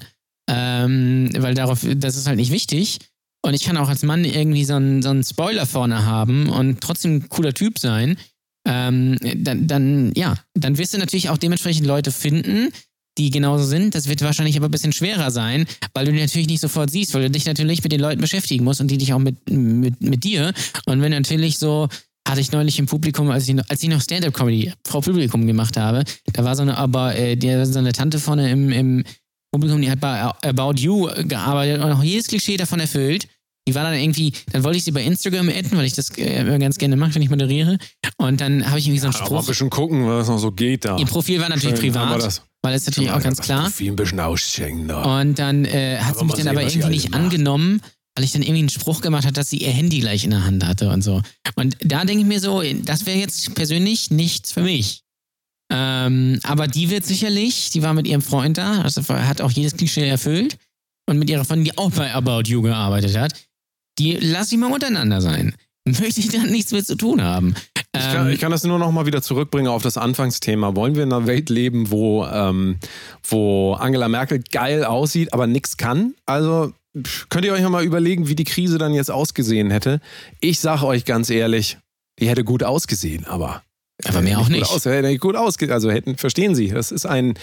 ähm, weil darauf, das ist halt nicht wichtig. Und ich kann auch als Mann irgendwie so einen, so einen Spoiler vorne haben und trotzdem ein cooler Typ sein. Ähm, dann, dann, ja, dann wirst du natürlich auch dementsprechend Leute finden, die genauso sind. Das wird wahrscheinlich aber ein bisschen schwerer sein, weil du die natürlich nicht sofort siehst, weil du dich natürlich mit den Leuten beschäftigen musst und die dich auch mit, mit, mit dir. Und wenn natürlich so, hatte ich neulich im Publikum, als ich, noch- als ich noch Stand-Up-Comedy vor Publikum gemacht habe, da war so eine, aber äh, die, so eine Tante vorne im, im Publikum, die hat bei About You gearbeitet und auch jedes Klischee davon erfüllt. Die war dann irgendwie, dann wollte ich sie bei Instagram adden, weil ich das äh, immer ganz gerne mache, wenn ich moderiere. Und dann habe ich irgendwie so einen Aber mal ein Spruch. bisschen gucken, was noch so geht da. Ihr Profil war natürlich Schön, privat, weil das ist natürlich auch ganz klar. Viel ein bisschen ausschenken da. Und dann äh, hat Aber sie mich dann sehen, aber irgendwie nicht macht. angenommen, weil ich dann irgendwie einen Spruch gemacht habe, dass sie ihr Handy gleich in der Hand hatte und so. Und da denke ich mir so, das wäre jetzt persönlich nichts für mich. Ähm, aber die wird sicherlich, die war mit ihrem Freund da, also hat auch jedes Klischee erfüllt und mit ihrer Freundin, die auch bei About You gearbeitet hat, die lass ich mal untereinander sein. Möchte ich dann nichts mit zu tun haben. Ich kann, Ähm, ich kann das nur noch mal wieder zurückbringen auf das Anfangsthema. Wollen wir in einer Welt leben, wo, ähm, wo Angela Merkel geil aussieht, aber nichts kann? Also könnt ihr euch noch mal überlegen, wie die Krise dann jetzt ausgesehen hätte. Ich sage euch ganz ehrlich, die hätte gut ausgesehen, aber Aber mehr auch gut nicht. Aus, hätte gut ausge also hätten, verstehen Sie, das ist ein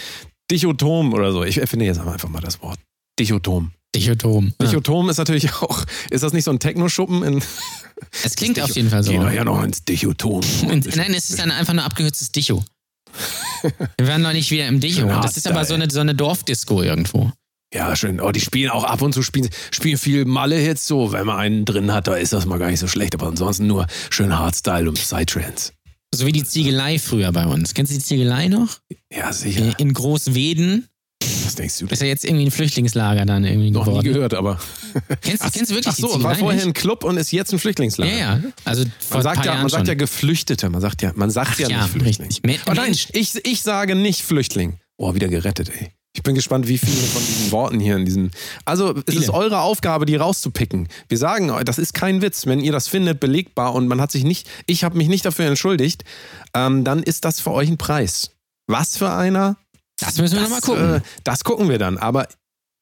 Dichotom oder so. Ich erfinde jetzt einfach mal das Wort. Dichotom. Dichotom. Ja. Dichotom ist natürlich auch, ist das nicht so ein Techno-Schuppen in Es klingt auf jeden Fall so. Geh doch ja noch ins Dichotom. Und, nein, es ist dann einfach nur abgekürztes Dicho. Wir waren noch nicht wieder im Dicho. Schön Das ist aber so eine, so eine Dorfdisco irgendwo. Ja, schön. Oh, die spielen auch ab und zu spielen, spielen viel Malle-Hits so. Wenn man einen drin hat, da ist das mal gar nicht so schlecht. Aber ansonsten nur schön Hardstyle und Psytrance. So wie die Ziegelei früher bei uns. Kennst du die Ziegelei noch? Ja, sicher. In Großweden. Was denkst du? Ist ja jetzt irgendwie ein Flüchtlingslager dann irgendwie noch nie geworden. gehört, aber. Kennst, kennst du wirklich Ach die so, Ziegelei war vorher ein Club und ist jetzt ein Flüchtlingslager. Ja, ja. Also Man sagt, ja, man sagt ja Geflüchtete, man sagt ja, man sagt Ach ja, ja, nicht Flüchtling. richtig. Oh nein, ich, ich sage nicht Flüchtling. Oh, wieder gerettet, ey. Ich bin gespannt, wie viele von diesen Worten hier in diesem. Also, es Viele. ist eure Aufgabe, die rauszupicken. Wir sagen, euch, das ist kein Witz. Wenn ihr das findet, belegbar und man hat sich nicht, ich habe mich nicht dafür entschuldigt, ähm, dann ist das für euch ein Preis. Was für einer? Das müssen wir nochmal gucken. Äh, das gucken wir dann. Aber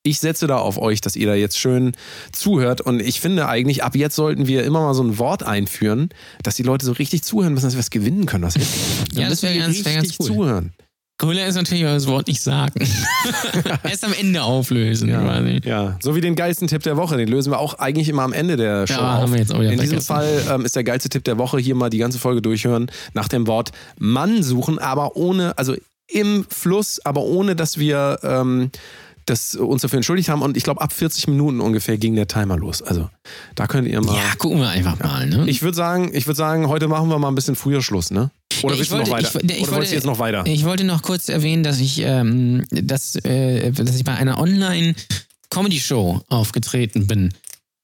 ich setze da auf euch, dass ihr da jetzt schön zuhört. Und ich finde eigentlich, ab jetzt sollten wir immer mal so ein Wort einführen, dass die Leute so richtig zuhören müssen, dass wir was gewinnen können. Was Ja, das wäre ganz, wär ganz cool. zuhören. Cooler ist natürlich aber das Wort nicht sagen. Erst am Ende auflösen. quasi. Ja, so wie den geilsten Tipp der Woche. Den lösen wir auch eigentlich immer am Ende der Show Ja, auf. haben wir jetzt auch wieder In diesem. Fall ähm, ist der geilste Tipp der Woche hier mal die ganze Folge durchhören, nach dem Wort Mann suchen, aber ohne, also im Fluss, aber ohne, dass wir ähm, das uns dafür entschuldigt haben. Und ich glaube, ab 40 Minuten ungefähr ging der Timer los. Also da könnt ihr mal. Ja, gucken wir einfach mal. Ne? Ich würde sagen, ich würde sagen, heute machen wir mal ein bisschen früher Schluss, ne? Oder Ja, willst ich du noch wollte- weiter? ich- ich Oder wolltest wollte- du jetzt noch weiter? Ich wollte noch kurz erwähnen, dass ich, ähm, dass, äh, dass ich bei einer Online-Comedy-Show aufgetreten bin.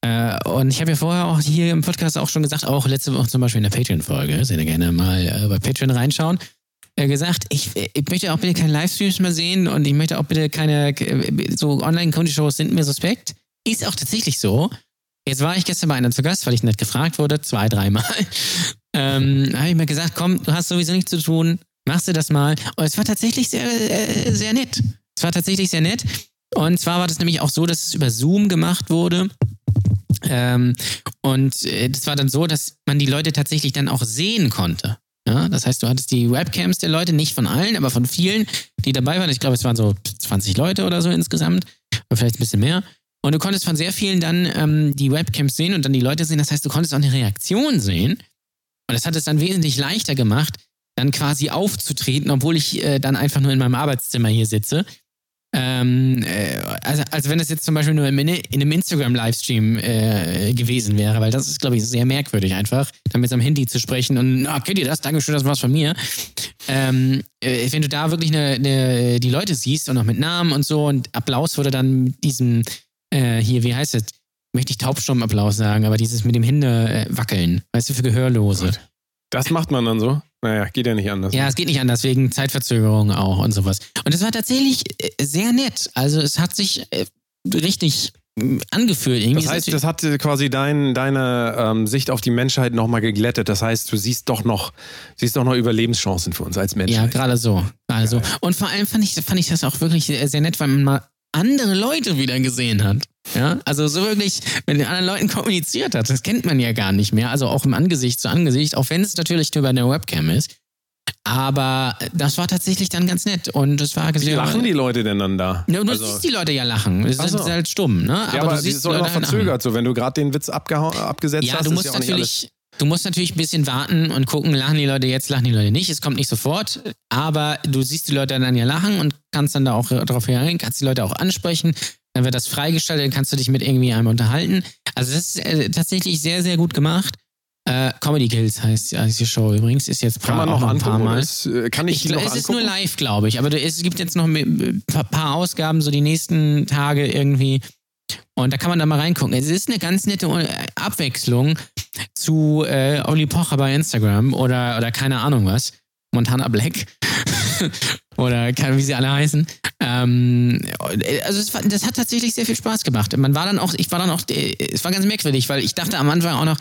Äh, und ich habe ja vorher auch hier im Podcast auch schon gesagt, auch letzte Woche zum Beispiel in der Patreon-Folge, sehr gerne mal äh, bei Patreon reinschauen, gesagt, ich, ich möchte auch bitte keine Livestreams mehr sehen und ich möchte auch bitte keine, äh, so Online-Comedy-Shows sind mir suspekt. Ist auch tatsächlich so. Jetzt war ich gestern bei einer zu Gast, weil ich nicht gefragt wurde, zwei, dreimal. Ähm, habe ich mir gesagt, komm, du hast sowieso nichts zu tun, machst du das mal. Und es war tatsächlich sehr, äh, sehr nett. Es war tatsächlich sehr nett. Und zwar war das nämlich auch so, dass es über Zoom gemacht wurde. Ähm, und äh, war dann so, dass man die Leute tatsächlich dann auch sehen konnte. Ja, das heißt, du hattest die Webcams der Leute, nicht von allen, aber von vielen, die dabei waren. Ich glaube, es waren so 20 Leute oder so insgesamt, oder vielleicht ein bisschen mehr. Und du konntest von sehr vielen dann ähm, die Webcams sehen und dann die Leute sehen. Das heißt, du konntest auch eine Reaktion sehen. Und das hat es dann wesentlich leichter gemacht, dann quasi aufzutreten, obwohl ich äh, dann einfach nur in meinem Arbeitszimmer hier sitze. Ähm, äh, also, als wenn es jetzt zum Beispiel nur in, in einem Instagram-Livestream äh, gewesen wäre, weil das ist, glaube ich, sehr merkwürdig einfach, dann mit seinem Handy zu sprechen und, ah, kennt ihr das? Dankeschön, das war's von mir. Ähm, äh, wenn du da wirklich eine, eine, die Leute siehst und auch mit Namen und so und Applaus wurde dann mit diesem, äh, hier, wie heißt es? Möchte ich Taubstummapplaus sagen, aber dieses mit dem Hände äh, wackeln, weißt du, für Gehörlose. Das macht man dann so? Naja, geht ja nicht anders. Ja, es geht nicht anders, wegen Zeitverzögerung auch und sowas. Und es war tatsächlich äh, sehr nett. Also es hat sich äh, richtig äh, angefühlt. Irgendwie das heißt, das hat quasi dein, deine ähm, Sicht auf die Menschheit nochmal geglättet. Das heißt, du siehst doch noch, siehst doch noch Überlebenschancen für uns als Menschen. Ja, gerade so. Gerade so. Und vor allem fand ich, fand ich das auch wirklich sehr nett, weil man mal andere Leute wieder gesehen hat. Ja, also so wirklich mit den anderen Leuten kommuniziert hat. Das kennt man ja gar nicht mehr. Also auch im Angesicht zu Angesicht, auch wenn es natürlich über eine Webcam ist. Aber das war tatsächlich dann ganz nett und es war Wie lachen die Leute denn dann da? Ja, du also, siehst die Leute ja lachen. Es ist halt stumm, ne? Aber, ja, aber du siehst es ist immer halt verzögert, so wenn du gerade den Witz abgesetzt ja, hast. Du musst ja, natürlich, du musst natürlich ein bisschen warten und gucken, lachen die Leute jetzt, lachen die Leute nicht. Es kommt nicht sofort, aber du siehst die Leute dann ja lachen und kannst dann da auch drauf reagieren, kannst die Leute auch ansprechen. Dann wird das freigestellt, dann kannst du dich mit irgendwie einem unterhalten. Also das ist äh, tatsächlich sehr, sehr gut gemacht. Äh, Comedy Kills heißt, heißt die Show übrigens. Ist jetzt kann man noch ein paar Mal. Ist, äh, kann ich, ich noch Es angucken? ist nur live, glaube ich. Aber es gibt jetzt noch ein paar Ausgaben, so die nächsten Tage irgendwie. Und da kann man da mal reingucken. Es ist eine ganz nette Abwechslung zu äh, Olli Pocher bei Instagram oder, oder keine Ahnung was. Montana Black. oder wie sie alle heißen. Ähm, also es war, das hat tatsächlich sehr viel Spaß gemacht. Man war dann auch, ich war dann auch, es war ganz merkwürdig, weil ich dachte am Anfang auch noch,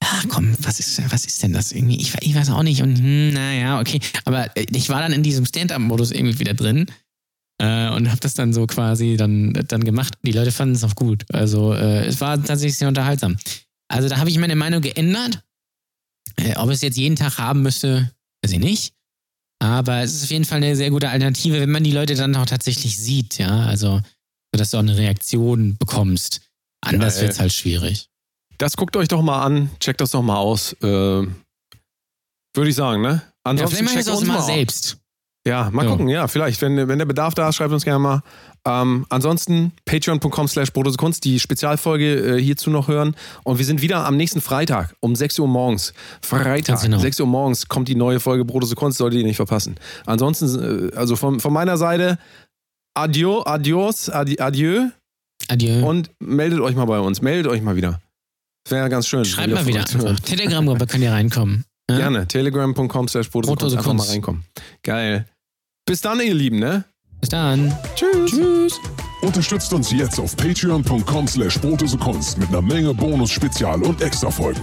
ach komm, was ist, was ist denn das irgendwie? Ich, ich weiß auch nicht. Und hm, naja, okay. Aber ich war dann in diesem Stand-up-Modus irgendwie wieder drin äh, und habe das dann so quasi dann, dann gemacht. Die Leute fanden es auch gut. Also äh, es war tatsächlich sehr unterhaltsam. Also da habe ich meine Meinung geändert. Äh, ob es jetzt jeden Tag haben müsste, weiß ich nicht. Aber es ist auf jeden Fall eine sehr gute Alternative, wenn man die Leute dann auch tatsächlich sieht, ja. Also, dass du auch eine Reaktion bekommst. Anders wird es halt schwierig. Das guckt euch doch mal an, checkt das doch mal aus. Äh, Würde ich sagen, ne? Ansonsten ja, vielleicht machen wir es auch mal selbst. Ja, mal ja. gucken, ja, vielleicht. Wenn, wenn der Bedarf da ist, schreibt uns gerne mal. Ähm, ansonsten patreon.com slash Kunst, die Spezialfolge äh, hierzu noch hören. Und wir sind wieder am nächsten Freitag um 6 Uhr morgens. Freitag, genau. 6 Uhr morgens kommt die neue Folge Brotose Kunst, solltet ihr nicht verpassen. Ansonsten, äh, also von, von meiner Seite, adieu, adios, adi, adieu. Adieu. Und meldet euch mal bei uns, meldet euch mal wieder. Das wäre ganz schön. Schreibt mal wieder Telegram-Gruppe könnt ihr reinkommen. Ja? Gerne. Telegram.com slash Brotose Einfach mal reinkommen. Geil. Bis dann, ihr Lieben, ne? Bis dann. Tschüss. Tschüss. Unterstützt uns jetzt auf patreon.com slash Kunst mit einer Menge Bonus, Spezial und Extra-Folgen.